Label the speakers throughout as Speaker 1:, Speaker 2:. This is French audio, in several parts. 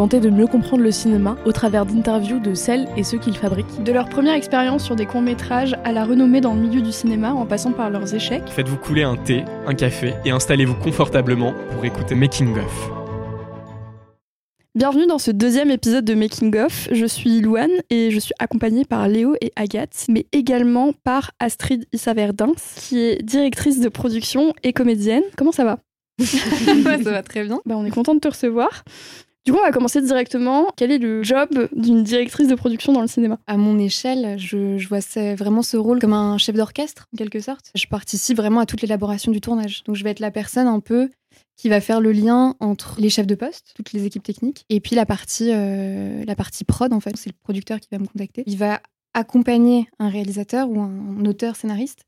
Speaker 1: tenter de mieux comprendre le cinéma au travers d'interviews de celles et ceux qui le fabriquent.
Speaker 2: De leur première expérience sur des courts-métrages à la renommée dans le milieu du cinéma en passant par leurs échecs.
Speaker 3: Faites-vous couler un thé, un café et installez-vous confortablement pour écouter Making of.
Speaker 2: Bienvenue dans ce deuxième épisode de Making of. Je suis Louane et je suis accompagnée par Léo et Agathe, mais également par Astrid Issa-Verdins, qui est directrice de production et comédienne. Comment ça va?
Speaker 4: Ça va très bien.
Speaker 2: Bah, on est content de te recevoir. Du coup, on va commencer directement. Quel est le job d'une directrice de production dans le cinéma?
Speaker 4: À mon échelle, je, vois vraiment ce rôle comme un chef d'orchestre, en quelque sorte. Je participe vraiment à toute l'élaboration du tournage. Donc, je vais être la personne un peu qui va faire le lien entre les chefs de poste, toutes les équipes techniques, et puis la partie, euh, la partie prod, en fait. C'est le producteur qui va me contacter. Il va accompagner un réalisateur ou un auteur scénariste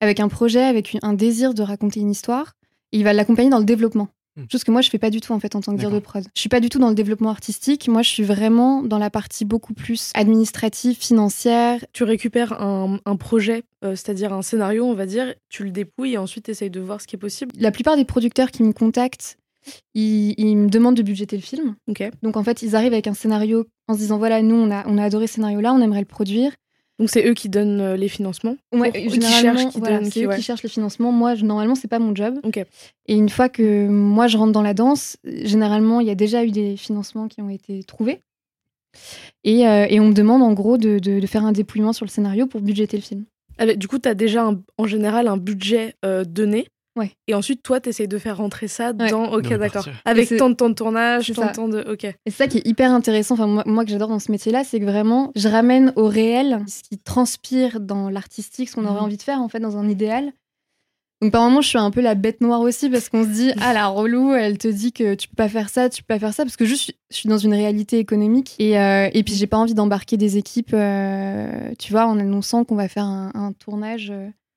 Speaker 4: avec un projet, avec un désir de raconter une histoire. Il va l'accompagner dans le développement. Hmm. Chose que moi je fais pas du tout en fait en tant que dire de prod. Je suis pas du tout dans le développement artistique. Moi je suis vraiment dans la partie beaucoup plus administrative, financière.
Speaker 1: Tu récupères un, projet, euh, c'est-à-dire un scénario, on va dire, tu le dépouilles et ensuite essayes de voir ce qui est possible.
Speaker 4: La plupart des producteurs qui me contactent, ils, me demandent de budgéter le film. Donc en fait ils arrivent avec un scénario en se disant voilà nous on a, on a adoré ce scénario là, on aimerait le produire.
Speaker 1: Donc c'est eux qui donnent euh, les financements
Speaker 4: Ouais, qui cherchent, qui donnent, c'est eux qui cherchent les financements. Moi, je, normalement, c'est pas mon job. Et une fois que moi je rentre dans la danse, généralement, il y a déjà eu des financements qui ont été trouvés. Et, euh, et on me demande en gros de, de, faire un dépouillement sur le scénario pour budgéter le film.
Speaker 1: du coup, tu as déjà en général un budget euh, donné
Speaker 4: Ouais.
Speaker 1: Et ensuite, toi, tu essayes de faire rentrer ça dans. Ok, d'accord. Avec tant de temps de tournage, tant de temps de. Ok. Et
Speaker 4: c'est ça qui est hyper intéressant. Enfin, moi, moi que j'adore dans ce métier-là, c'est que vraiment, je ramène au réel ce qui transpire dans l'artistique, ce qu'on aurait mhm. envie de faire, en fait, dans un idéal. Donc, par moments, je suis un peu la bête noire aussi parce qu'on se dit, ah, la relou, elle te dit que tu peux pas faire ça, tu peux pas faire ça, parce que juste, je suis dans une réalité économique et, euh, et puis j'ai pas envie d'embarquer des équipes, euh, tu vois, en annonçant qu'on va faire un, un tournage.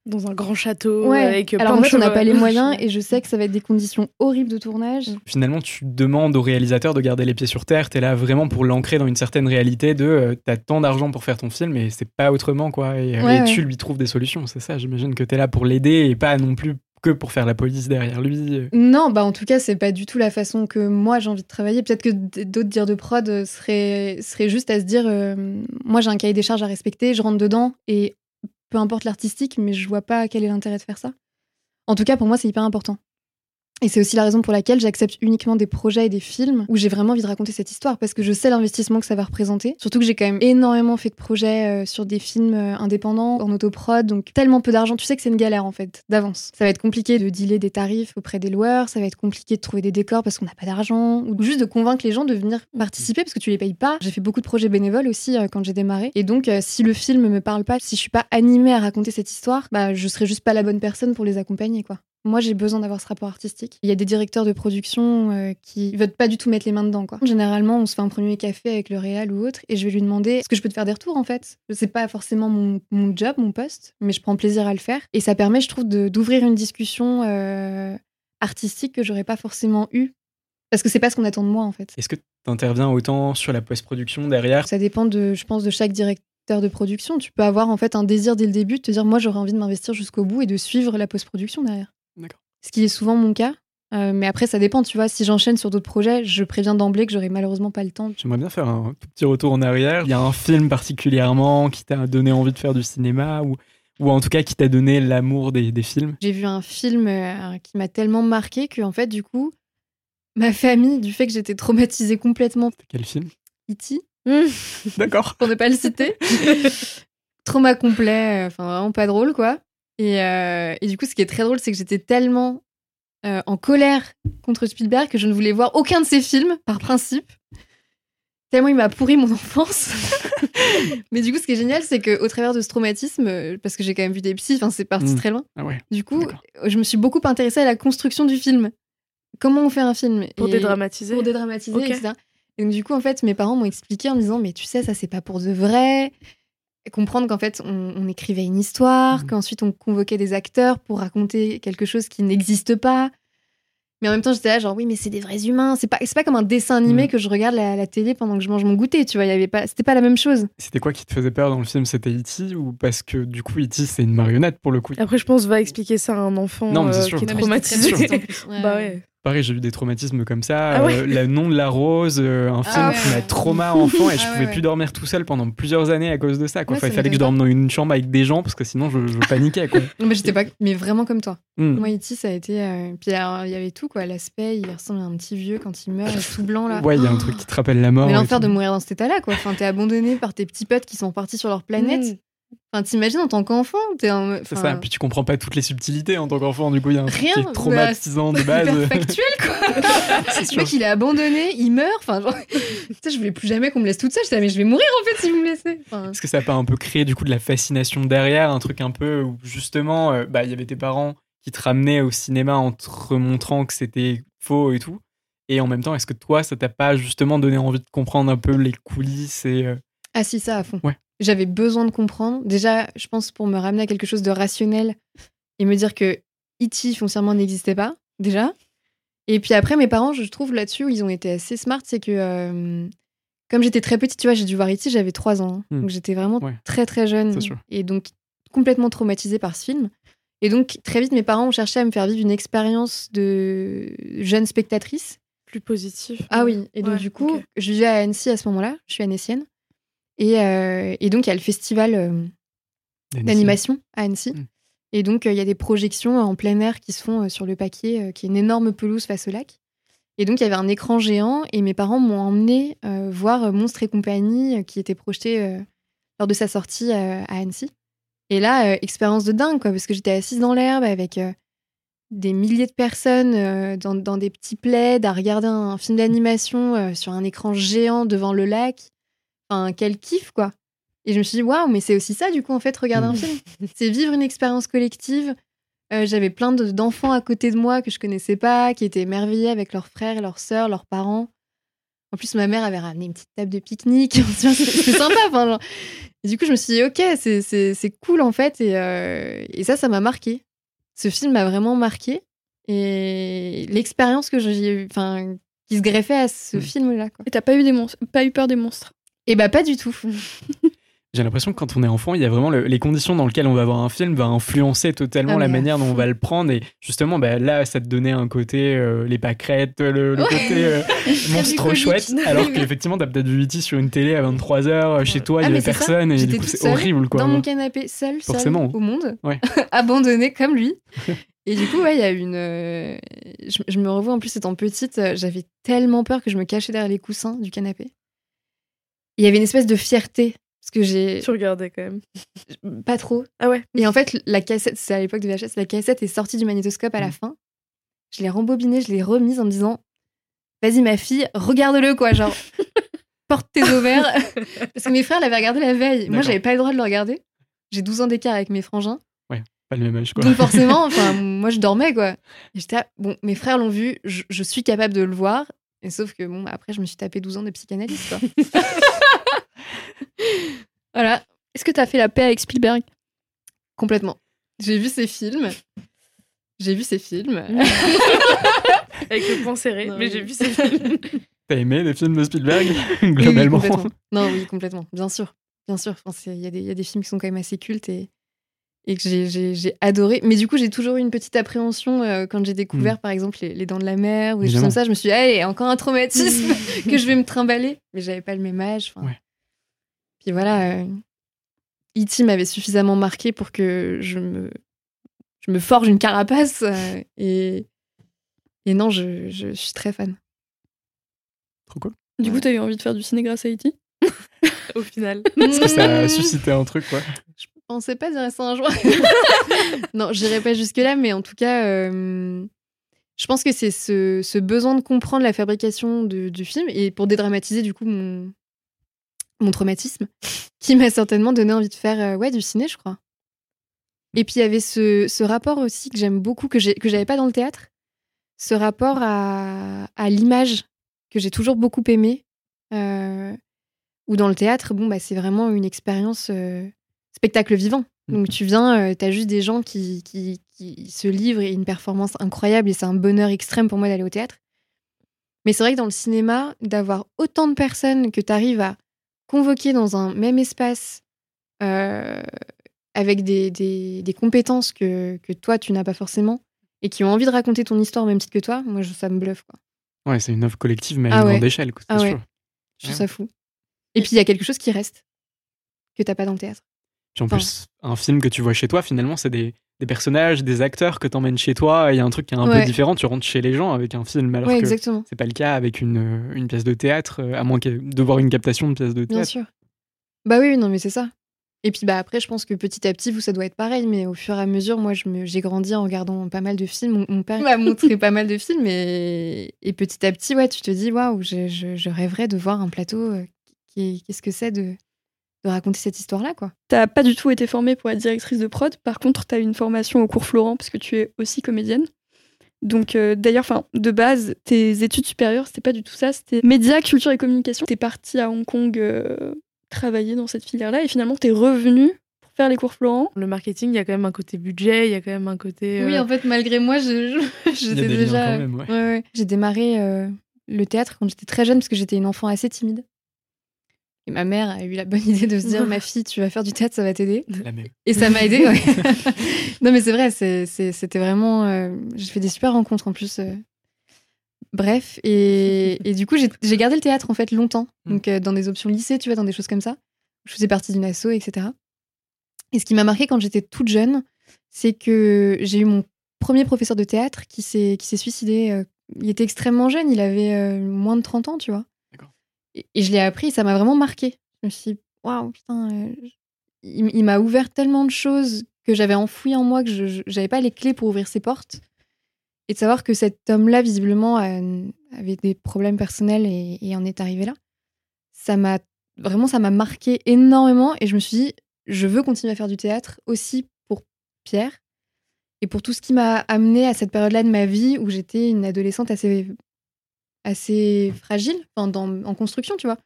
Speaker 4: Euh,
Speaker 1: dans un grand château
Speaker 4: ouais.
Speaker 1: avec
Speaker 4: Alors en fait, on n'a pas les moyens et je sais que ça va être des conditions horribles de tournage.
Speaker 3: Finalement, tu demandes au réalisateur de garder les pieds sur terre. Tu es là vraiment pour l'ancrer dans une certaine réalité de euh, tu as tant d'argent pour faire ton film et c'est pas autrement quoi. Et, euh, tu lui trouves des solutions. C'est ça, j'imagine que tu es là pour l'aider et pas non plus que pour faire la police derrière lui.
Speaker 4: Non, bah en tout cas, c'est pas du tout la façon que moi j'ai envie de travailler. Peut-être que d'autres dires de prod seraient, seraient juste à se dire euh, moi j'ai un cahier des charges à respecter, je rentre dedans et peu importe l'artistique, mais je vois pas quel est l'intérêt de faire ça. En tout cas, pour moi, c'est hyper important. Et c'est aussi la raison pour laquelle j'accepte uniquement des projets et des films où j'ai vraiment envie de raconter cette histoire parce que je sais l'investissement que ça va représenter. Surtout que j'ai quand même énormément fait de projets euh, sur des films euh, indépendants, en autoprod, donc tellement peu d'argent. Tu sais que c'est une galère en fait, d'avance. Ça va être compliqué de dealer des tarifs auprès des loueurs, ça va être compliqué de trouver des décors parce qu'on n'a pas d'argent, ou juste de convaincre les gens de venir participer parce que tu les payes pas. J'ai fait beaucoup de projets bénévoles aussi euh, quand j'ai démarré. Et donc, si le film me parle pas, si je suis pas animée à raconter cette histoire, bah je serai juste pas la bonne personne pour les accompagner quoi. Moi, j'ai besoin d'avoir ce rapport artistique. Il y a des directeurs de production euh, qui veulent pas du tout mettre les mains dedans. Quoi. Généralement, on se fait un premier café avec le réal ou autre, et je vais lui demander est-ce que je peux te faire des retours en fait C'est pas forcément mon, job, mon poste, mais je prends plaisir à le faire. Et ça permet, je trouve, d'ouvrir une discussion euh, artistique que j'aurais pas forcément eue. Parce que c'est pas ce qu'on attend de moi en fait.
Speaker 3: Est-ce que tu interviens autant sur la post-production derrière?
Speaker 4: Ça dépend de, je pense, de chaque directeur de production. Tu peux avoir en fait un désir dès le début de te dire moi j'aurais envie de m'investir jusqu'au bout et de suivre la post-production derrière. Ce qui est souvent mon cas. Euh, mais après, ça dépend, tu vois. Si j'enchaîne sur d'autres projets, je préviens d'emblée que j'aurai malheureusement pas le temps.
Speaker 3: J'aimerais bien faire un petit retour en arrière. Il y a un film particulièrement qui t'a donné envie de faire du cinéma ou, ou en tout cas qui t'a donné l'amour des, des, films?
Speaker 4: J'ai vu un film euh, qui m'a tellement marqué que, en fait, du coup, ma famille, du fait que j'étais traumatisée complètement.
Speaker 3: Quel film?
Speaker 4: E.T.
Speaker 3: D'accord.
Speaker 4: Pour ne pas le citer. Trauma complet, euh, enfin vraiment pas drôle, quoi. Euh, et, du coup, ce qui est très drôle, c'est que j'étais tellement euh, en colère contre Spielberg que je ne voulais voir aucun de ses films, par principe. Tellement il m'a pourri mon enfance. Mais du coup, ce qui est génial, c'est qu'au travers de ce traumatisme, euh, parce que j'ai quand même vu des psys, enfin, c'est parti mmh. très loin.
Speaker 3: Ah
Speaker 4: du coup, je me suis beaucoup intéressée à la construction du film. Comment on fait un film
Speaker 1: Pour dédramatiser.
Speaker 4: Pour dédramatiser, etc. Et donc, du coup, en fait, mes parents m'ont expliqué en me disant, mais tu sais, ça, c'est pas pour de vrai comprendre qu'en fait, on, écrivait une histoire, mmh. qu'ensuite on convoquait des acteurs pour raconter quelque chose qui n'existe pas. Mais en même temps, j'étais là, genre, oui, mais c'est des vrais humains. C'est pas, pas comme un dessin animé mmh. que je regarde à la, télé pendant que je mange mon goûter, tu vois. Y avait pas, c'était pas la même chose.
Speaker 3: C'était quoi qui te faisait peur dans le film? C'était E.T. ou parce que du coup, E.T. c'est une marionnette pour le coup?
Speaker 1: Après, je pense, va expliquer ça à un enfant
Speaker 3: non,
Speaker 1: euh, qui est traumatisé. bah ouais
Speaker 3: pareil, j'ai eu des traumatismes comme ça.
Speaker 1: Ah ouais.
Speaker 3: Euh, le nom de la rose, euh, un film
Speaker 4: Ah
Speaker 3: qui
Speaker 4: ouais.
Speaker 3: m'a trauma enfant et je
Speaker 4: Ah
Speaker 3: pouvais
Speaker 4: ouais,
Speaker 3: plus dormir tout seul pendant plusieurs années à cause de ça. Quoi.
Speaker 4: Ouais,
Speaker 3: Enfin,
Speaker 4: ça
Speaker 3: il fallait que je dorme dans une chambre avec des gens parce que sinon je, je paniquais. Quoi.
Speaker 4: Non, mais j'étais pas, mais vraiment comme toi.
Speaker 3: Hmm.
Speaker 4: Moi, E.T., ça a été. euh, Puis alors, il y avait tout, quoi. L'aspect, il ressemble à un petit vieux quand il meurt, tout blanc, là.
Speaker 3: Ouais, il y a un truc qui te rappelle la mort.
Speaker 4: Mais
Speaker 3: et
Speaker 4: l'enfer de mourir dans cet état-là, quoi. Enfin, t'es abandonné par tes petits potes qui sont partis sur leur planète.
Speaker 1: Mm.
Speaker 4: Enfin, t'imagines en tant qu'enfant, t'es un.
Speaker 3: C'est ça, puis tu comprends pas toutes les subtilités en tant qu'enfant, du coup il y a un truc
Speaker 4: Rien,
Speaker 3: qui
Speaker 4: bah,
Speaker 3: est traumatisant de base.
Speaker 4: factuel, quoi. Le mec, il est abandonné, il meurt. Enfin, genre, je voulais plus jamais qu'on me laisse toute seule. J'étais, mais je vais mourir en fait si vous me laissez. Enfin,
Speaker 3: Est-ce que ça a pas un peu créé du coup de la fascination derrière, un truc un peu où justement, euh, bah il y avait tes parents qui te ramenaient au cinéma en te remontrant que c'était faux et tout, et en même temps, est-ce que toi, ça t'a pas justement donné envie de comprendre un peu les coulisses et euh,
Speaker 4: Ah si, ça à fond.
Speaker 3: Ouais.
Speaker 4: J'avais besoin de comprendre. Déjà, je pense pour me ramener à quelque chose de rationnel et me dire que E.T. foncièrement n'existait pas, déjà. Et puis après, mes parents, je trouve là-dessus, où ils ont été assez smart, c'est que euh, comme j'étais très petite, tu vois, j'ai dû voir E.T., j'avais 3 ans. hein.
Speaker 3: Hmm.
Speaker 4: Donc j'étais vraiment
Speaker 3: Ouais.
Speaker 4: très très jeune. Et donc complètement traumatisée par ce film. Et donc très vite, mes parents ont cherché à me faire vivre une expérience de jeune spectatrice.
Speaker 1: Plus positif.
Speaker 4: Ah oui, et donc
Speaker 1: Ouais,
Speaker 4: du coup,
Speaker 1: ok.
Speaker 4: je vivais à Annecy à ce moment-là, je suis annécienne. Et, euh, et donc, il y a le festival euh, d'animation à Annecy.
Speaker 3: Mm.
Speaker 4: Et donc, euh, il y a des projections en plein air qui se font sur le paquet, qui est une énorme pelouse face au lac. Et donc, il y avait un écran géant et mes parents m'ont emmené voir Monstres et compagnie, qui était projeté lors de sa sortie à Annecy. Et là, euh, expérience de dingue, quoi, parce que j'étais assise dans l'herbe avec euh, des milliers de personnes euh, dans, dans des petits plaids à regarder un film d'animation sur un écran géant devant le lac. Enfin, quel kiff, quoi. Et je me suis dit, waouh, mais c'est aussi ça, du coup, en fait, regarder un
Speaker 3: Mm.
Speaker 4: film. C'est vivre une expérience collective. Euh, J'avais plein de- d'enfants à côté de moi que je connaissais pas, qui étaient émerveillés avec leurs frères, leurs sœurs, leurs parents. En plus, ma mère avait ramené une petite table de pique-nique. C'était c'était sympa. enfin, genre. Et du coup, je me suis dit, ok, c'est- c'est c'est cool, en fait. Et, euh, et ça, ça m'a marqué. Ce film m'a vraiment marqué. Et l'expérience que j'ai, enfin, qui se greffait à ce
Speaker 3: Mm.
Speaker 4: film-là.
Speaker 2: Et t'as pas eu des monstres, pas eu peur des monstres?
Speaker 4: Et bah, pas du tout.
Speaker 3: J'ai l'impression que quand on est enfant, il y a vraiment le- les conditions dans lesquelles on va voir un film va influencer totalement
Speaker 4: Ah,
Speaker 3: la manière dont on va le prendre. Et justement, bah, là, ça te donnait un côté, euh, les pâquerettes, le, le
Speaker 4: Ouais.
Speaker 3: côté euh, monstre chouette. Alors qu'effectivement, t'as peut-être vu E.T. sur une télé à 23h, chez toi, il
Speaker 4: Ah,
Speaker 3: y
Speaker 4: mais
Speaker 3: avait personne. Et du coup, c'est horrible. Quoi.
Speaker 4: dans mon canapé, seule
Speaker 3: Forcément.
Speaker 4: au monde,
Speaker 3: Ouais.
Speaker 4: abandonnée comme lui. Et du coup, ouais, il y a une. euh, Je, je me revois en plus étant petite, euh, j'avais tellement peur que je me cachais derrière les coussins du canapé. Il y avait une espèce de fierté parce que j'ai
Speaker 1: Tu regardais quand même.
Speaker 4: pas trop.
Speaker 1: Ah ouais.
Speaker 4: Et en fait, la cassette, c'est à l'époque de VHS, la cassette est sortie du magnétoscope à la
Speaker 3: Mm.
Speaker 4: fin. Je l'ai rembobinée, je l'ai remise en me disant Vas-y, ma fille, regarde-le, quoi. Genre, porte tes ovaires. Parce que mes frères l'avaient regardé la veille. Moi, j'avais pas le droit de le regarder. J'ai 12 ans d'écart avec mes frangins.
Speaker 3: Pas le même âge, quoi.
Speaker 4: Donc, forcément, enfin, moi, je dormais, quoi. Et j'étais, là, bon, mes frères l'ont vu, je, je suis capable de le voir. Et sauf que, bon, après, je me suis tapé 12 ans de psychanalyse, quoi. Voilà,
Speaker 2: Est-ce que t'as fait la paix avec Spielberg?
Speaker 4: Complètement. J'ai vu ces films. J'ai vu ces films.
Speaker 1: Avec le poing serré.
Speaker 4: Non,
Speaker 1: mais
Speaker 4: oui.
Speaker 1: j'ai vu ces films.
Speaker 3: T'as aimé les films de Spielberg
Speaker 4: Oui, oui,
Speaker 3: Globalement.
Speaker 4: Non, oui, complètement. Bien sûr. Bien sûr. Enfin, c'est- Il y, a des- il y a des films qui sont quand même assez cultes et, et que j'ai- adoré. Mais du coup, j'ai toujours eu une petite appréhension euh, quand j'ai découvert, par exemple, les, les Dents de la Mer ou des choses comme ça. Je me suis dit, allez, encore un traumatisme que je vais me trimballer. Mais j'avais pas le même âge. enfin.
Speaker 3: Ouais.
Speaker 4: Puis voilà, euh, E.T. m'avait suffisamment marqué pour que je me, je me forge une carapace. euh, et, et non, je, je suis très fan.
Speaker 3: Trop cool.
Speaker 2: Du coup,
Speaker 4: Ouais.
Speaker 2: t'as eu envie de faire du ciné grâce à E.T.
Speaker 1: Au final.
Speaker 3: Parce que ça a
Speaker 4: Mmh.
Speaker 3: suscité un truc, quoi.
Speaker 4: Je pensais pas dire ça un jour. non, j'irai pas jusque-là, mais en tout cas, euh, je pense que c'est ce, ce besoin de comprendre la fabrication de- du film et pour dédramatiser du coup mon, mon traumatisme qui m'a certainement donné envie de faire euh, ouais, du ciné, je crois. Et puis il y avait ce, ce rapport aussi que j'aime beaucoup, que j'avais pas dans le théâtre, ce rapport à, à l'image que j'ai toujours beaucoup aimé. Euh, ou dans le théâtre, bon, bah, c'est vraiment une expérience euh, spectacle vivant. Donc tu viens, euh, t'as juste des gens qui, qui, qui se livrent et une performance incroyable et c'est un bonheur extrême pour moi d'aller au théâtre. Mais c'est vrai que dans le cinéma, d'avoir autant de personnes que tu arrives à convoquer dans un même espace euh, avec des, des, des compétences que, que toi tu n'as pas forcément et qui ont envie de raconter ton histoire au même titre que toi, moi, ça me bluffe. Quoi.
Speaker 3: Ouais, c'est une œuvre collective, mais à ah une grande échelle. Quoi,
Speaker 4: ah ouais. Je trouve ça fou. Et puis, il y a quelque chose qui reste que t'as pas dans le théâtre.
Speaker 3: Puis en plus, un film que tu vois chez toi, finalement, c'est des, des personnages, des acteurs que t'emmènes chez toi. Il y a un truc qui est un peu différent. Tu rentres chez les gens avec un film, alors que c'est pas le cas avec une, une pièce de théâtre, euh, à moins de voir une captation de pièce de théâtre. Bien
Speaker 4: sûr. Bah oui, non, mais c'est ça. Et puis bah après, je pense que petit à petit, vous, ça doit être pareil. Mais au fur et à mesure, moi, j'ai grandi en regardant pas mal de films. Mon, père m'a montré pas mal de films. Et, et, petit à petit, ouais, tu te dis, waouh, je, je, rêverais de voir un plateau. Euh, qu'est-ce que c'est de, de raconter cette histoire-là, quoi.
Speaker 2: T'as pas du tout été formée pour être directrice de prod. Par contre, t'as une formation au cours Florent parce que tu es aussi comédienne. Donc euh, d'ailleurs, enfin, de base, tes études supérieures, c'était pas du tout ça. C'était médias, culture et communication. T'es partie à Hong Kong euh, travailler dans cette filière-là et finalement, t'es revenue pour faire les cours Florent.
Speaker 1: Le marketing, il y a quand même un côté budget, il y a quand même un côté.
Speaker 4: Oui,
Speaker 1: euh,
Speaker 4: en fait, malgré moi, j'étais déjà. J'ai démarré le théâtre quand j'étais très jeune parce que j'étais une enfant assez timide. Et ma mère a eu la bonne idée de se dire, ma fille, tu vas faire du théâtre, ça va t'aider. Et ça m'a aidé. Ouais. non, mais c'est vrai, c'était vraiment. Euh, j'ai fait des super rencontres en plus. Euh. Bref, et, et, du coup, j'ai gardé le théâtre en fait longtemps. Mm. Donc, euh, dans des options lycée, tu vois, dans des choses comme ça. Je faisais partie d'une asso, etc. Et ce qui m'a marqué quand j'étais toute jeune, c'est que j'ai eu mon premier professeur de théâtre qui s'est suicidé. il était extrêmement jeune, il avait moins de 30 ans, tu vois et, je l'ai appris, ça m'a vraiment marqué. Je me suis dit, waouh, putain, euh, il, m'a ouvert tellement de choses que j'avais enfouies en moi, que je n'avais pas les clés pour ouvrir ces portes. Et de savoir que cet homme-là, visiblement, avait des problèmes personnels et, en est arrivé là, ça m'a vraiment, ça m'a marqué énormément. Et je me suis dit, je veux continuer à faire du théâtre aussi pour Pierre et pour tout ce qui m'a amené à cette période-là de ma vie où j'étais une adolescente assez assez fragile en construction, tu vois.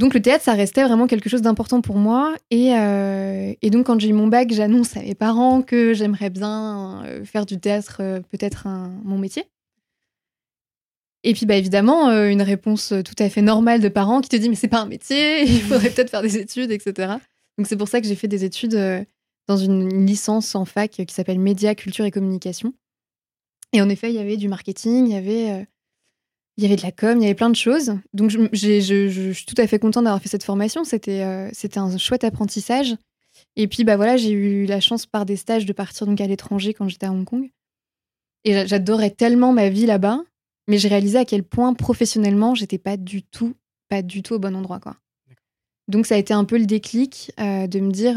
Speaker 4: Donc le théâtre, ça restait vraiment quelque chose d'important pour moi. Et, euh, donc quand j'ai eu mon bac, j'annonce à mes parents que j'aimerais bien euh, faire du théâtre, euh, peut-être mon métier. Et puis bah évidemment, une réponse tout à fait normale de parents qui te dit mais c'est pas un métier, il faudrait peut-être faire des études, etc. Donc c'est pour ça que j'ai fait des études dans une licence en fac qui s'appelle Média, Culture et Communication. Et en effet, il y avait du marketing, il y avait, euh, il y avait de la com, il y avait plein de choses. Donc, je, je, suis tout à fait contente d'avoir fait cette formation. C'était euh, c'était un chouette apprentissage. Et puis, bah voilà, j'ai eu la chance par des stages de partir donc à l'étranger quand j'étais à Hong Kong. Et j'adorais tellement ma vie là-bas, mais j'ai réalisé à quel point professionnellement, j'étais pas du tout, pas du tout au bon endroit, quoi. Donc, ça a été un peu le déclic euh, de me dire,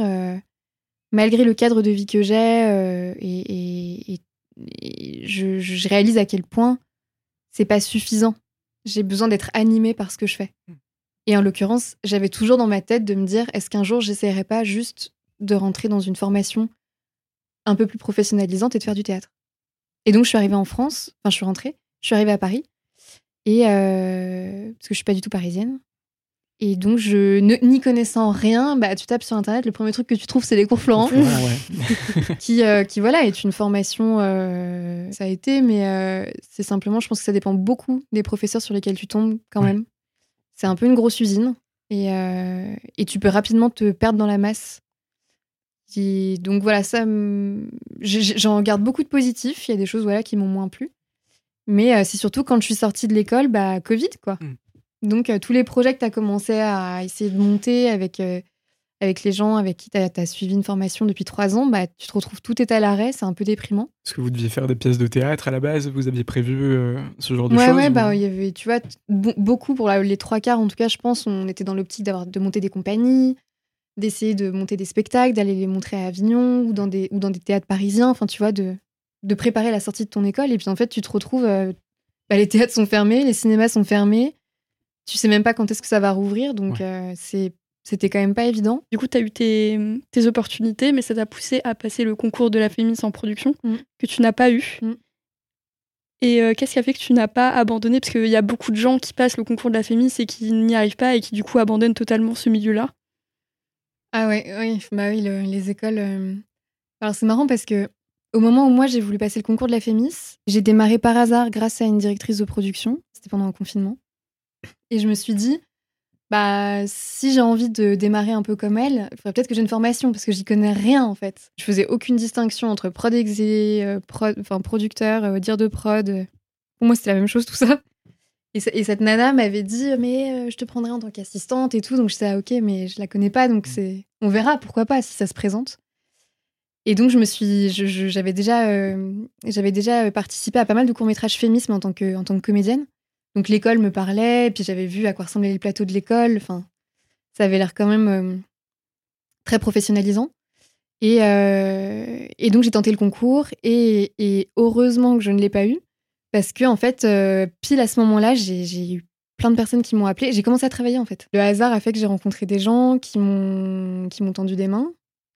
Speaker 4: malgré le cadre de vie que j'ai et, et je, réalise à quel point c'est pas suffisant. J'ai besoin d'être animée par ce que je fais. Hmm. Et en l'occurrence, j'avais toujours dans ma tête de me dire est-ce qu'un jour j'essaierai pas juste de rentrer dans une formation un peu plus professionnalisante et de faire du théâtre? Et donc je suis arrivée en France, enfin je suis rentrée, je suis arrivée à Paris et euh, parce que je suis pas du tout parisienne, et donc, je n'y connaissant rien, bah, tu tapes sur Internet, le premier truc que tu trouves, c'est les cours Florent. qui, euh, qui, voilà, est une formation, euh, ça a été, mais euh, c'est simplement, je pense que ça dépend beaucoup des professeurs sur lesquels tu tombes quand même. C'est un peu une grosse usine. Et, et, tu peux rapidement te perdre dans la masse. donc voilà, ça, j'en garde beaucoup de positifs. Il y a des choses voilà, qui m'ont moins plu. Mais c'est surtout quand je suis sortie de l'école, bah, Covid, quoi. Hmm. Donc, euh, tous les projets que tu as commencé à essayer de monter avec, euh, avec les gens avec qui tu as, suivi une formation depuis trois ans, bah, tu te retrouves tout est à l'arrêt, c'est un peu déprimant.
Speaker 3: Est-ce que vous deviez faire des pièces de théâtre à la base Vous aviez prévu euh, ce genre de choses
Speaker 4: Ouais, bah, il y avait, tu vois, beaucoup pour les trois quarts, en tout cas, je pense, on était dans l'optique de monter des compagnies, d'essayer de monter des spectacles, d'aller les montrer à Avignon ou dans des, ou dans des théâtres parisiens, enfin, tu vois, de, de préparer la sortie de ton école. Et puis, en fait, tu te retrouves, bah, les théâtres sont fermés, les cinémas sont fermés tu sais même pas quand est-ce que ça va rouvrir, donc euh, c'est c'était quand même pas évident.
Speaker 2: Du coup, tu as eu tes, tes, opportunités, mais ça t'a poussé à passer le concours de la Fémis en production, mm. que tu n'as pas eu. Mm. Et euh, qu'est-ce qui a fait que tu n'as pas abandonné? Parce qu'il y a beaucoup de gens qui passent le concours de la Fémis et qui n'y arrivent pas et qui du coup abandonnent totalement ce milieu-là.
Speaker 4: Ah ouais, oui, bah oui les écoles. Euh, alors c'est marrant parce que au moment où moi j'ai voulu passer le concours de la Fémis, j'ai démarré par hasard grâce à une directrice de production. C'était pendant un confinement. Et je me suis dit, bah, si j'ai envie de démarrer un peu comme elle, il faudrait peut-être que j'ai une formation parce que j'y connais rien en fait. Je faisais aucune distinction entre prod exé, euh, prod, enfin producteur, euh, dire de prod. Pour moi, c'était la même chose tout ça. Et, cette nana m'avait dit mais euh, je te prendrai en tant qu'assistante et tout. Donc je disais ah, ok, mais je la connais pas, donc c'est on verra pourquoi pas si ça se présente. Et donc je me suis, j'avais déjà, j'avais déjà participé à pas mal de courts métrages féminisme en tant que en tant que comédienne. Donc l'école me parlait, puis j'avais vu à quoi ressemblaient les plateaux de l'école. Enfin, ça avait l'air quand même euh, très professionnalisant. Euh, et, donc j'ai tenté le concours et, heureusement que je ne l'ai pas eu parce que en fait, euh, pile à ce moment-là, j'ai eu plein de personnes qui m'ont appelé. J'ai commencé à travailler en fait. Le hasard a fait que j'ai rencontré des gens qui m'ont qui m'ont tendu des mains,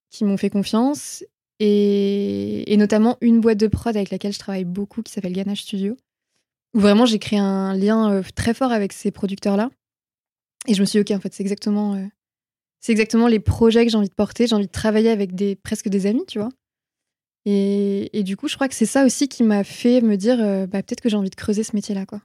Speaker 4: qui m'ont fait confiance et, et, notamment une boîte de prod avec laquelle je travaille beaucoup qui s'appelle Ganache Studio où vraiment j'ai créé un lien euh, très fort avec ces producteurs-là. Et je me suis dit, ok, en fait, c'est exactement, euh, c'est exactement les projets que j'ai envie de porter. J'ai envie de travailler avec des, presque des amis, tu vois. Et, et du coup, je crois que c'est ça aussi qui m'a fait me dire, euh, bah, peut-être que j'ai envie de creuser ce métier-là, quoi.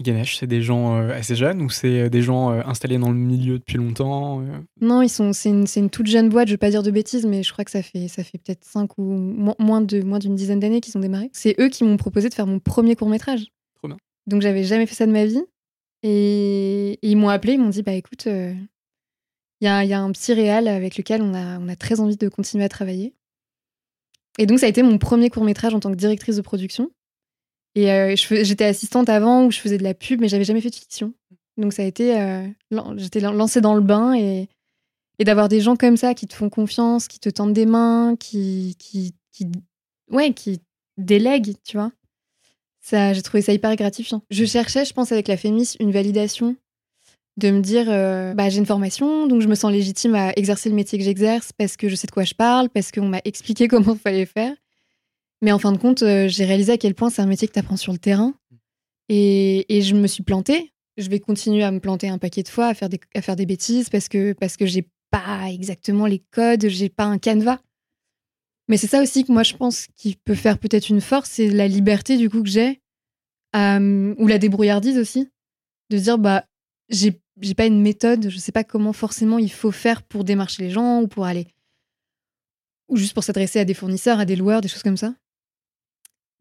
Speaker 3: Ganesh, c'est des gens euh, assez jeunes ou c'est euh, des gens euh, installés dans le milieu depuis longtemps
Speaker 4: Non, ils sont. C'est une, une, toute jeune boîte. Je vais pas dire de bêtises, mais je crois que ça fait ça fait peut-être cinq ou moins de moins d'une dizaine d'années qu'ils ont démarré. C'est eux qui m'ont proposé de faire mon premier court métrage.
Speaker 3: Trop bien.
Speaker 4: Donc j'avais jamais fait ça de ma vie et, ils m'ont appelé. Ils m'ont dit bah écoute, il y a, y, a, un petit réal avec lequel on a on a très envie de continuer à travailler. Et donc ça a été mon premier court métrage en tant que directrice de production. Et euh, j'étais assistante avant où je faisais de la pub, mais j'avais jamais fait de fiction. Donc ça a été, euh, j'étais lancée dans le bain et, d'avoir des gens comme ça qui te font confiance, qui te tendent des mains, qui, qui, qui ouais, qui délèguent, tu vois. Ça, j'ai trouvé ça hyper gratifiant. Je cherchais, je pense, avec la Fémis, une validation de me dire, euh, bah, j'ai une formation, donc je me sens légitime à exercer le métier que j'exerce parce que je sais de quoi je parle, parce qu'on m'a expliqué comment il fallait faire. Mais en fin de compte, euh, j'ai réalisé à quel point c'est un métier que tu apprends sur le terrain. Et, je me suis plantée. Je vais continuer à me planter un paquet de fois, à faire des, à faire des bêtises parce que, parce que j'ai pas exactement les codes, j'ai pas un canevas. Mais c'est ça aussi que moi je pense qui peut faire peut-être une force, c'est la liberté du coup que j'ai, euh, ou la débrouillardise aussi, de dire bah j'ai j'ai pas une méthode, je sais pas comment forcément il faut faire pour démarcher les gens ou pour aller ou juste pour s'adresser à des fournisseurs, à des loueurs, des choses comme ça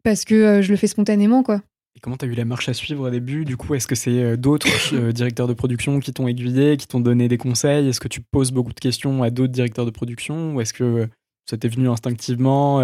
Speaker 4: parce que euh, je le fais spontanément, quoi.
Speaker 3: Et comment tu as eu la marche à suivre au début? Du coup, est-ce que c'est euh, d'autres euh, directeurs de production qui t'ont aiguillé, qui t'ont donné des conseils? Est-ce que tu poses beaucoup de questions à d'autres directeurs de production? Ou est-ce que ça t'est venu instinctivement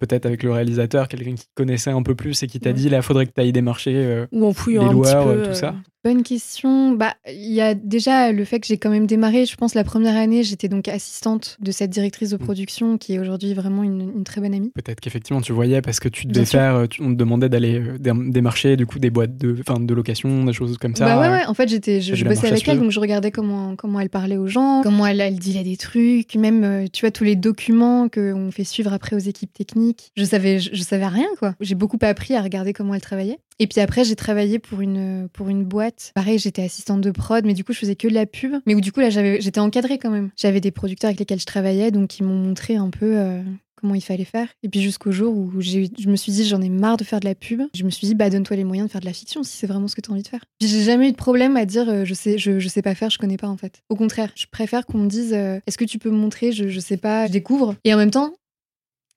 Speaker 3: peut-être avec le réalisateur, quelqu'un qui connaissait un peu plus et qui t'a dit là, faudrait que tu ailles démarcher
Speaker 1: Ou les loueurs, un petit peu,
Speaker 3: tout ça?
Speaker 4: Bonne question. Bah, il y a déjà le fait que j'ai quand même démarré. Je pense la première année, j'étais donc assistante de cette directrice de mm. production qui est aujourd'hui vraiment une, très bonne amie.
Speaker 3: Peut-être qu'effectivement tu voyais parce que tu devais faire, euh, on te demandait d'aller euh, démarcher du coup des boîtes de, fin, de location, des choses comme ça.
Speaker 4: Bah ouais, ouais. En fait, j'étais, je, bossais avec elle, donc je regardais comment comment elle parlait aux gens, comment elle, elle disait des trucs, même tu vois tous les documents qu'on fait suivre après aux équipes techniques. Je savais, je, savais rien quoi. J'ai beaucoup appris à regarder comment elle travaillait. Et puis après, j'ai travaillé pour une, pour une boîte. Pareil, j'étais assistante de prod, mais du coup, je faisais que de la pub. Mais où du coup, là, j'étais encadrée quand même. J'avais des producteurs avec lesquels je travaillais, donc ils m'ont montré un peu euh, comment il fallait faire. Et puis jusqu'au jour où je me suis dit, j'en ai marre de faire de la pub. Je me suis dit, bah, donne-toi les moyens de faire de la fiction si c'est vraiment ce que tu as envie de faire. J'ai jamais eu de problème à dire, euh, je sais, je, je, sais pas faire, je connais pas en fait. Au contraire, je préfère qu'on me dise, euh, est-ce que tu peux me montrer, je, je sais pas, je découvre. Et en même temps,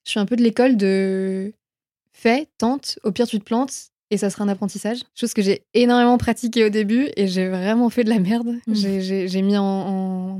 Speaker 4: je suis un peu de l'école de fais, tente, au pire tu te plantes et ça sera un apprentissage. Chose que j'ai énormément pratiqué au début et j'ai vraiment fait de la merde. Mmh. J'ai mis en,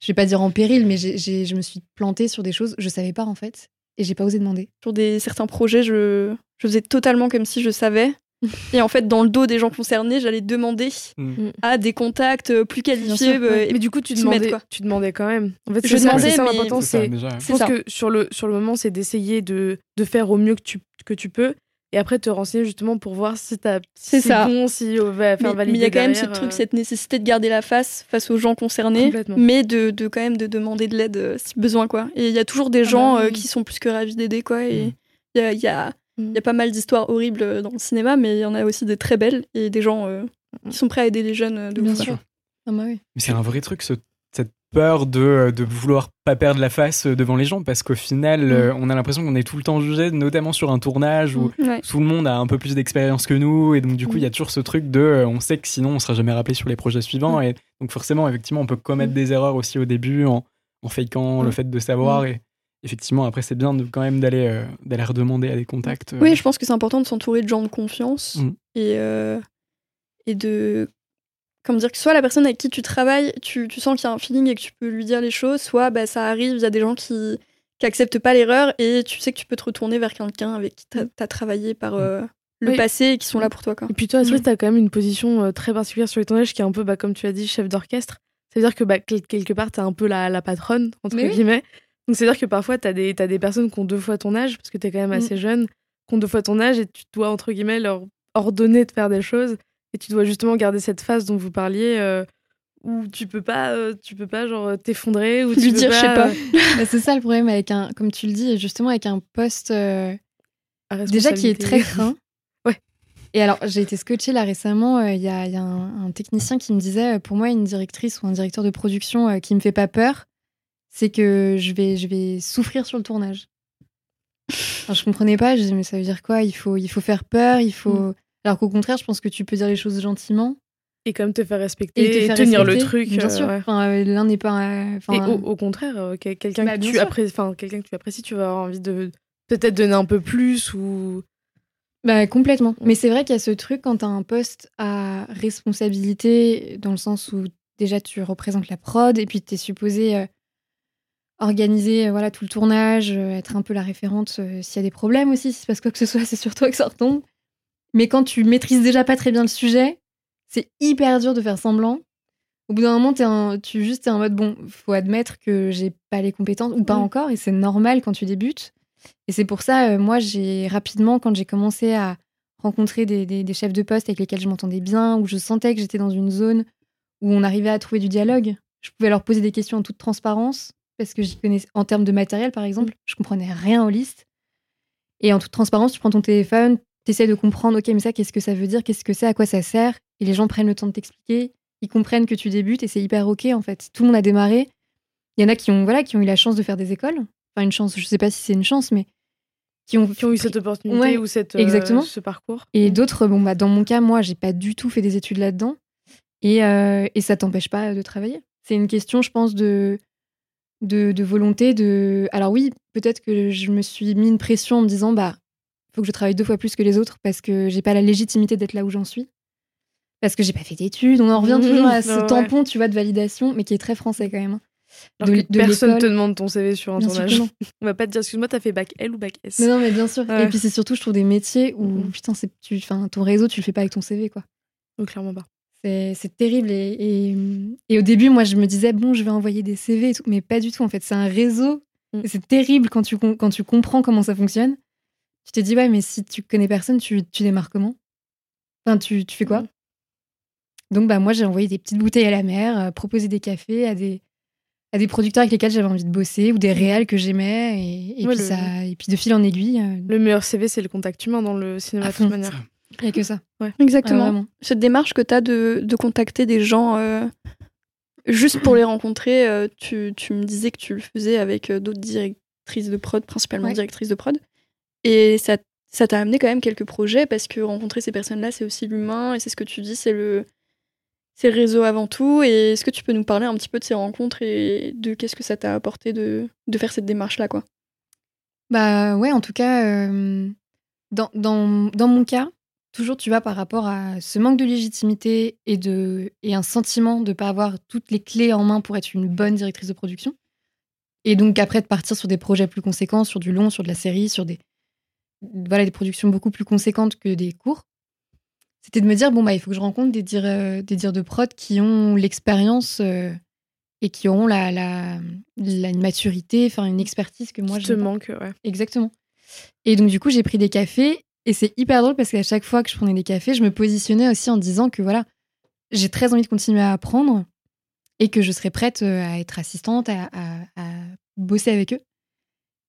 Speaker 4: Je vais pas dire en péril, mais je me suis plantée sur des choses je savais pas en fait et j'ai pas osé demander.
Speaker 2: Sur des, certains projets, je, je faisais totalement comme si je savais. Et en fait, dans le dos des gens concernés, j'allais demander mmh. à des contacts euh, plus qualifiés.
Speaker 1: Euh, mais du coup, tu demandais, tu demandais quand même. En fait, je demandais, ça, mais c'est. Je pense que sur le, sur le moment, c'est d'essayer de, de faire au mieux que tu, que tu peux et après te renseigner justement pour voir si t'as
Speaker 2: c'est ça.
Speaker 1: bon si on va faire
Speaker 2: valider
Speaker 1: mais il
Speaker 2: y a quand même ce truc euh. cette nécessité de garder la face face aux gens concernés mais de, de, quand même de demander de l'aide euh, si besoin quoi. Et il y a toujours des ah gens bah euh, qui sont plus que ravis d'aider quoi et mm. il y, a, y, a, mm. y a pas mal d'histoires horribles dans le cinéma mais il y en a aussi des très belles et des gens qui sont prêts à aider les jeunes de
Speaker 4: bien sûr. Ah bah
Speaker 3: mais c'est un vrai truc ce peur de, de vouloir pas perdre la face devant les gens parce qu'au final, mm. euh, on a l'impression qu'on est tout le temps jugé, notamment sur un tournage où mm. tout le monde a un peu plus d'expérience que nous et donc du coup, il y a toujours ce truc de euh, on sait que sinon on sera jamais rappelé sur les projets suivants et donc forcément, effectivement, on peut commettre des erreurs aussi au début en, en fakeant le fait de savoir et effectivement, après, c'est bien de, quand même d'aller euh, d'aller redemander à des contacts.
Speaker 2: Oui, je pense que c'est important de s'entourer de gens de confiance et, et de comment dire que soit la personne avec qui tu travailles, tu, tu sens qu'il y a un feeling et que tu peux lui dire les choses, soit bah, ça arrive, il y a des gens qui qui acceptent pas l'erreur et tu sais que tu peux te retourner vers quelqu'un avec qui tu as, travaillé par euh, le passé et qui sont là pour toi. Quoi.
Speaker 1: Et puis toi, tu as quand même une position euh, très particulière sur les tournages qui est un peu, bah, comme tu as dit, chef d'orchestre? C'est-à-dire que bah, quelque part, tu es un peu la, la patronne, entre guillemets. Donc c'est-à-dire que parfois, tu as, as, des personnes qui ont deux fois ton âge, parce que tu es quand même mm. assez jeune, qui ont deux fois ton âge et tu dois, entre guillemets, leur ordonner de faire des choses. Et tu dois justement garder cette phase dont vous parliez. Euh, où tu peux pas euh, tu peux pas genre t'effondrer ou
Speaker 2: tu dire je sais pas
Speaker 4: bah, c'est ça le problème avec un comme tu le dis justement avec un poste euh, déjà qui est très craint
Speaker 1: ouais.
Speaker 4: Et alors j'ai été scotchée là récemment il y a, y a un, technicien qui me disait pour moi une directrice ou un directeur de production qui me fait pas peur c'est que je vais je vais souffrir sur le tournage. Alors, je comprenais pas je disais mais ça veut dire quoi? Il faut il faut faire peur il faut mm. Alors qu'au contraire, je pense que tu peux dire les choses gentiment.
Speaker 1: Et comme te faire respecter, et, tenir le truc.
Speaker 4: Bien sûr. Euh, l'un n'est pas.
Speaker 1: et au, contraire, euh, quelqu'un bah, que, tu apprécies, quelqu'un que tu apprécies, tu vas avoir envie de peut-être donner un peu plus ou.
Speaker 4: Bah, complètement. Mais c'est vrai qu'il y a ce truc quand tu as un poste à responsabilité, dans le sens où déjà tu représentes la prod et puis tu es supposé euh, organiser voilà, tout le tournage, être un peu la référente s'il y a des problèmes aussi, si c'est parce quoi que ce soit, c'est sur toi que ça retombe. Mais quand tu maîtrises déjà pas très bien le sujet, c'est hyper dur de faire semblant. Au bout d'un moment, es tu juste es en mode bon, faut admettre que j'ai pas les compétences ou pas encore, et c'est normal quand tu débutes. Et c'est pour ça, euh, moi, j'ai rapidement, quand j'ai commencé à rencontrer des, chefs de poste avec lesquels je m'entendais bien, où je sentais que j'étais dans une zone où on arrivait à trouver du dialogue, je pouvais leur poser des questions en toute transparence, parce que j'y connaissais, en termes de matériel, par exemple, je comprenais rien aux listes. Et en toute transparence, tu prends ton téléphone, tu de comprendre, ok, mais ça, qu'est-ce que ça veut dire, qu'est-ce que c'est, à quoi ça sert, et les gens prennent le temps de t'expliquer, ils comprennent que tu débutes, et c'est hyper ok en fait. Tout le monde a démarré. Il y en a qui ont, voilà, qui ont eu la chance de faire des écoles, enfin une chance, je sais pas si c'est une chance, mais
Speaker 1: qui ont, qui ont eu cette opportunité ou cette, euh, exactement. ce parcours.
Speaker 4: Et d'autres, bon, bah, dans mon cas, moi, j'ai pas du tout fait des études là-dedans, et, euh, et ça t'empêche pas de travailler. C'est une question, je pense, de, de, de volonté. De... Alors oui, peut-être que je me suis mis une pression en me disant, bah, faut que je travaille deux fois plus que les autres parce que j'ai pas la légitimité d'être là où j'en suis. Parce que j'ai pas fait d'études. On en revient toujours à ce tampon, tu vois, de validation, mais qui est très français quand même.
Speaker 1: Hein. de, personne te demande ton CV sur un tournage. On va pas te dire, excuse-moi, t'as fait bac L ou bac S.
Speaker 4: non, mais bien sûr. Et puis c'est surtout, je trouve, des métiers où, mm. putain, tu, ton réseau, tu le fais pas avec ton CV, quoi.
Speaker 1: Donc, clairement pas.
Speaker 4: C'est terrible. Et, et, au début, moi, je me disais, bon, je vais envoyer des CV et tout. Mais pas du tout, en fait. C'est un réseau. Mm. C'est terrible quand tu, quand tu comprends comment ça fonctionne. Tu te dis, ouais, mais si tu connais personne, tu, tu démarres comment? Enfin, tu, tu fais quoi? Donc, bah, moi, j'ai envoyé des petites bouteilles à la mer, euh, proposé des cafés à des, à des producteurs avec lesquels j'avais envie de bosser ou des réals que j'aimais. Et, et puis, ça, et puis, de fil en aiguille. Euh,
Speaker 1: le meilleur CV, c'est le contact humain dans le cinéma, de toute manière.
Speaker 4: Il n'y a que ça.
Speaker 2: Ouais. Exactement. Cette démarche que tu as de, de, contacter des gens euh, juste pour les rencontrer, tu, tu, me disais que tu le faisais avec d'autres directrices de prod, principalement directrices de prod. Et ça ça t'a amené quand même quelques projets parce que rencontrer ces personnes-là, c'est aussi l'humain et c'est ce que tu dis, c'est le, c'est le réseau avant tout. Et est-ce que tu peux nous parler un petit peu de ces rencontres et de qu'est-ce que ça t'a apporté de, de faire cette démarche-là, quoi?
Speaker 4: Bah ouais, en tout cas, euh, dans, dans, dans, mon cas, toujours tu vas par rapport à ce manque de légitimité et, de, et un sentiment de ne pas avoir toutes les clés en main pour être une bonne directrice de production. Et donc après de partir sur des projets plus conséquents, sur du long, sur de la série, sur des, voilà, des productions beaucoup plus conséquentes que des cours, c'était de me dire bon, bah, il faut que je rencontre des dires, euh, des dires de prod qui ont l'expérience euh, et qui auront la, la, la maturité, enfin une expertise que moi
Speaker 1: je. te manque, ouais.
Speaker 4: Exactement. Et donc, du coup, j'ai pris des cafés et c'est hyper drôle parce qu'à chaque fois que je prenais des cafés, je me positionnais aussi en disant que voilà, j'ai très envie de continuer à apprendre et que je serais prête euh, à être assistante, à, à bosser avec eux.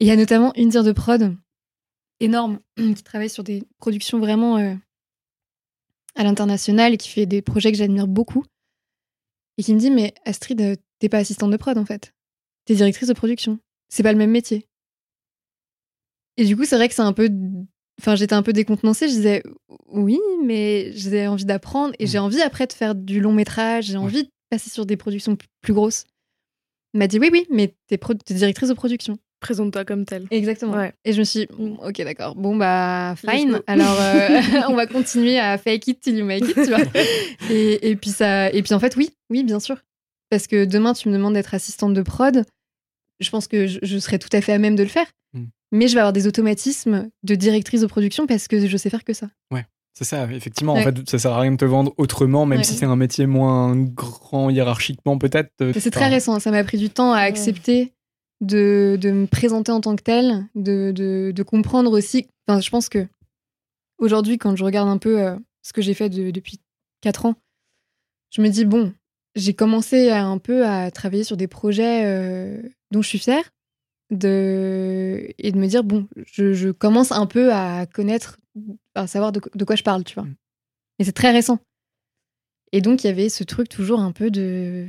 Speaker 4: Et il y a notamment une dire de prod énorme qui travaille sur des productions vraiment euh, à l'international et qui fait des projets que j'admire beaucoup. et qui me dit Mais Astrid, euh, t'es pas assistante de prod en fait. T'es directrice de production. C'est pas le même métier. Et du coup, c'est vrai que c'est un peu. Enfin, j'étais un peu décontenancée. Je disais Oui, mais j'ai envie d'apprendre et j'ai mm. envie après de faire du long métrage. J'ai envie de passer sur des productions plus grosses. Il m'a dit Oui, oui, mais t'es, es directrice de production.
Speaker 1: Présente-toi comme telle.
Speaker 4: Exactement. Et je me suis dit, ok, d'accord. Bon, bah, fine. Alors, euh, on va continuer à fake it till you make it, tu vois. et, et, puis, ça... et puis, en fait, oui, oui, bien sûr. Parce que demain, tu me demandes d'être assistante de prod. Je pense que je, serais tout à fait à même de le faire. Hmm. Mais je vais avoir des automatismes de directrice de production parce que je sais faire que ça.
Speaker 3: Ouais. C'est ça, effectivement. En fait, ça sert à rien de te vendre autrement, même si c'est un métier moins grand hiérarchiquement, peut-être.
Speaker 4: Euh, c'est très récent. Ça m'a pris du temps à accepter de, de, me présenter en tant que telle, de, de, de comprendre aussi. Enfin, je pense que aujourd'hui, quand je regarde un peu euh, ce que j'ai fait depuis 4 ans, je me dis, bon, j'ai commencé un peu à travailler sur des projets euh, dont je suis fière de, et de me dire, bon, je, je commence un peu à connaître, à savoir de, de quoi je parle, tu vois. Mm. Et c'est très récent. Et donc, il y avait ce truc toujours un peu de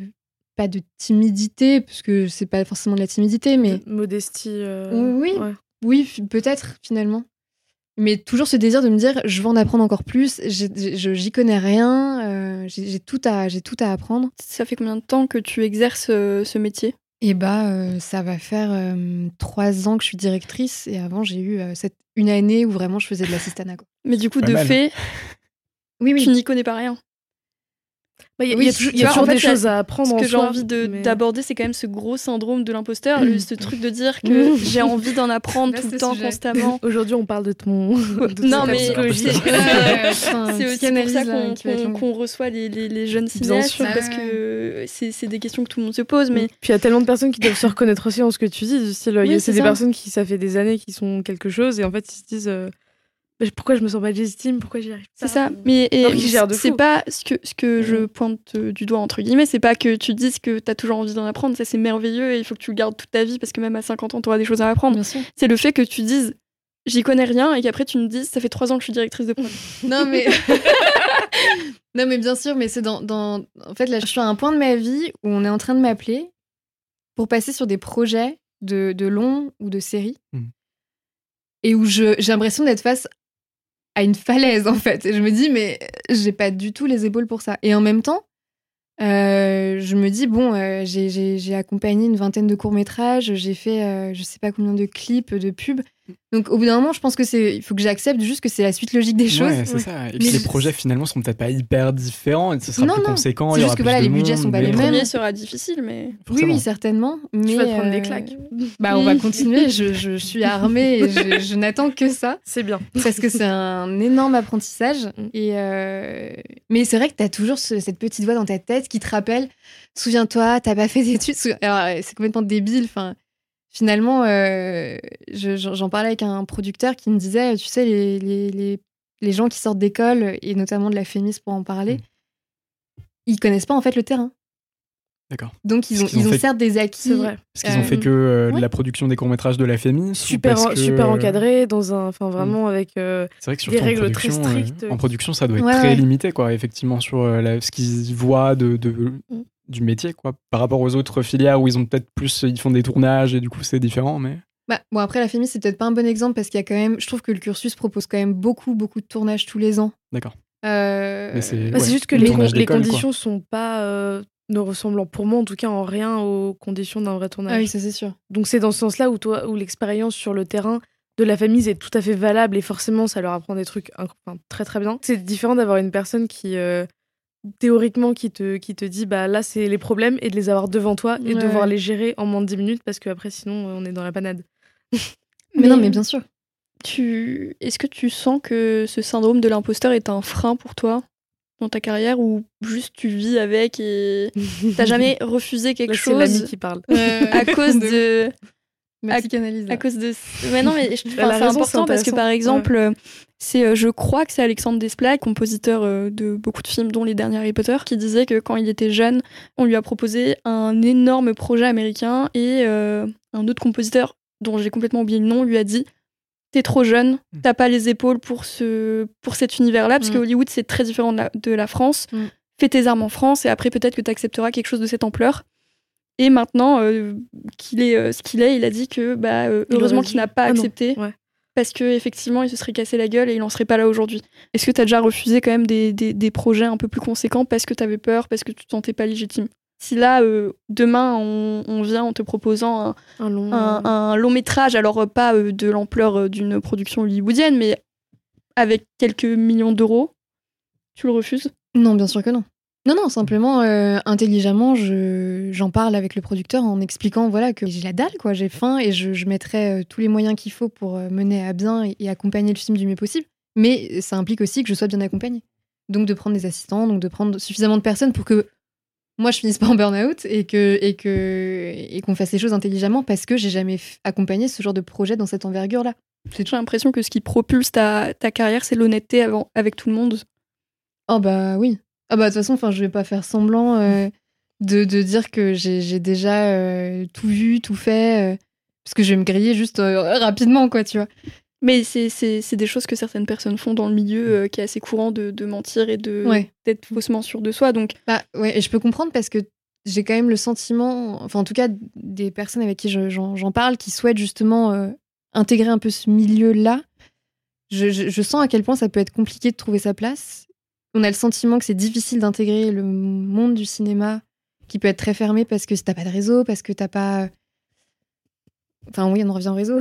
Speaker 4: pas de timidité, parce que c'est pas forcément de la timidité, mais.
Speaker 1: modestie.
Speaker 4: Euh, oui, oui, peut-être finalement. Mais toujours ce désir de me dire, je veux en apprendre encore plus, j'y connais rien, euh, j'ai tout, à, tout à apprendre.
Speaker 2: Ça fait combien de temps que tu exerces euh, ce métier?
Speaker 4: Eh bah, ça va faire trois ans que je suis directrice, et avant, j'ai eu cette, une année où vraiment je faisais de l'assistanat.
Speaker 2: Mais du coup, de fait, oui, oui. tu n'y connais pas rien.
Speaker 1: Bah, il y, a, toujours, des choses à apprendre.
Speaker 2: Ce que j'ai envie d'aborder, c'est quand même ce gros syndrome de l'imposteur, mm. ce truc de dire que mm. j'ai envie d'en apprendre tout le temps, constamment.
Speaker 1: Aujourd'hui, on parle de ton.
Speaker 2: non, mais c'est aussi pour ça qu'on reçoit les, les, jeunes cinéastes, parce que c'est des questions que tout le monde se pose. Mais...
Speaker 1: Puis il y a tellement de personnes qui doivent se reconnaître aussi en ce que tu dis. c'est des personnes qui, ça fait des années, qui sont quelque chose, et en fait, ils se disent. Euh, pourquoi je me sens pas légitime? Pourquoi j'y arrive
Speaker 2: pas? C'est ça. Mais c'est pas ce que, ce que je pointe du doigt, entre guillemets, c'est pas que tu dises que tu as toujours envie d'en apprendre. Ça, c'est merveilleux et il faut que tu le gardes toute ta vie parce que même à 50 ans, tu auras des choses à apprendre. C'est le fait que tu dises j'y connais rien et qu'après tu me dises ça fait trois ans que je suis directrice de prod.
Speaker 4: non, mais. non, mais bien sûr, mais c'est dans, dans. En fait, là, je suis à un point de ma vie où on est en train de m'appeler pour passer sur des projets de, de long ou de série. Hmm. Et où j'ai l'impression d'être face à une falaise en fait. Et je me dis mais j'ai pas du tout les épaules pour ça. Et en même temps, euh, je me dis bon, euh, j'ai accompagné une vingtaine de courts métrages, j'ai fait euh, je sais pas combien de clips, de pubs. Donc au bout d'un moment, je pense que c'est, il faut que j'accepte juste que c'est la suite logique des choses.
Speaker 3: Ouais, c'est ça. Et puis les projets finalement sont peut-être pas hyper différents, et ce sera plus conséquent.
Speaker 4: C'est juste que voilà, les budgets sont pas les mêmes. Le
Speaker 2: sera difficile, mais
Speaker 4: oui, oui, certainement. Mais
Speaker 1: tu vas te prendre des claques.
Speaker 4: Bah, on va continuer. je, je, suis armée et je, je n'attends que ça.
Speaker 1: C'est bien.
Speaker 4: Parce que c'est un énorme apprentissage. Mm. Et euh... Mais c'est vrai que tu as toujours cette petite voix dans ta tête qui te rappelle. Souviens-toi, t'as pas fait d'études. Alors c'est complètement débile. Enfin finalement, euh, j'en parlais avec un producteur qui me disait, tu sais, les, les, les, gens qui sortent d'école, et notamment de la FEMIS pour en parler, mmh. ils connaissent pas en fait le terrain.
Speaker 3: D'accord.
Speaker 4: Donc ils ont, ils, ont, certes des acquis.
Speaker 1: vrai.
Speaker 3: Parce qu'ils ont fait que euh, la production des courts-métrages de la FEMIS
Speaker 1: Super, super encadré, dans un, enfin vraiment mmh. avec euh, vrai que des règles très strictes.
Speaker 3: en production, ça doit être très limité, quoi, effectivement, sur ce qu'ils voient de, de mmh du métier, quoi, par rapport aux autres filières où ils ont peut-être plus, ils font des tournages et du coup c'est différent, mais.
Speaker 4: Bah, bon, après, la FEMI, c'est peut-être pas un bon exemple parce qu'il y a quand même, je trouve que le cursus propose quand même beaucoup, beaucoup de tournages tous les ans.
Speaker 3: D'accord.
Speaker 1: Euh, c'est juste que les, les conditions sont pas, euh, ne ressemblant pour moi en tout cas en rien aux conditions d'un vrai tournage.
Speaker 4: Ah oui, ça c'est sûr.
Speaker 1: Donc c'est dans ce sens-là où, toi, où l'expérience sur le terrain de la famille est tout à fait valable et forcément ça leur apprend des trucs très très bien. C'est différent d'avoir une personne qui, euh, théoriquement qui te, qui te dit bah là c'est les problèmes et de les avoir devant toi et de devoir les gérer en moins de 10 minutes parce que après sinon on est dans la panade.
Speaker 4: mais, non mais bien sûr.
Speaker 2: Tu est-ce que tu sens que ce syndrome de l'imposteur est un frein pour toi dans ta carrière ou juste tu vis avec et t'as jamais refusé quelque chose
Speaker 1: qui parle
Speaker 2: à cause de
Speaker 4: à, à,
Speaker 2: cause de mais non mais c'est important parce que par exemple c'est, euh, je crois que c'est Alexandre Desplat, compositeur euh, de beaucoup de films, dont les derniers Harry Potter, qui disait que quand il était jeune, on lui a proposé un énorme projet américain et euh, un autre compositeur, dont j'ai complètement oublié le nom, lui a dit T'es trop jeune, mm. t'as pas les épaules pour, ce, pour cet univers-là, parce que mm. Hollywood c'est très différent de la, France. Mm. fais tes armes en France et après peut-être que tu accepteras quelque chose de cette ampleur. Et maintenant euh, qu'il est euh, ce qu'il est, il a dit que bah, euh, heureusement qu'il n'a pas ah accepté. Parce qu'effectivement, il se serait cassé la gueule et il n'en serait pas là aujourd'hui. Est-ce que tu as déjà refusé quand même des, des, projets un peu plus conséquents parce que tu avais peur, parce que tu te sentais pas légitime? Si là, demain, on, vient en te proposant un, long... Un, long... métrage, alors pas de l'ampleur d'une production hollywoodienne, mais avec quelques millions d'euros, tu le refuses?
Speaker 4: Non, bien sûr que non. Non, non, simplement, euh, intelligemment, j'en parle avec le producteur en expliquant voilà, que j'ai la dalle, quoi, j'ai faim et je, je mettrai euh, tous les moyens qu'il faut pour euh, mener à bien et, accompagner le film du mieux possible. Mais ça implique aussi que je sois bien accompagnée. Donc de prendre des assistants, donc de prendre suffisamment de personnes pour que moi je finisse pas en burn-out et que et que et qu'on fasse les choses intelligemment parce que j'ai jamais accompagné ce genre de projet dans cette envergure là.
Speaker 2: J'ai toujours l'impression que ce qui propulse ta, ta carrière, c'est l'honnêteté avec tout le monde.
Speaker 4: Oh bah oui, ah bah de toute façon, enfin, je vais pas faire semblant euh, de, de, dire que j'ai déjà euh, tout vu, tout fait, euh, parce que je vais me griller juste rapidement, quoi, tu vois.
Speaker 2: Mais c'est des choses que certaines personnes font dans le milieu qui est assez courant de, de mentir et d'être faussement sûr de soi. Donc,
Speaker 4: bah ouais, et je peux comprendre parce que j'ai quand même le sentiment, enfin en tout cas des personnes avec qui j'en parle, qui souhaitent justement intégrer un peu ce milieu-là. Je, je, je, sens à quel point ça peut être compliqué de trouver sa place on a le sentiment que c'est difficile d'intégrer le monde du cinéma qui peut être très fermé parce que t'as pas de réseau, parce que t'as pas. Enfin, oui, on en revient au réseau.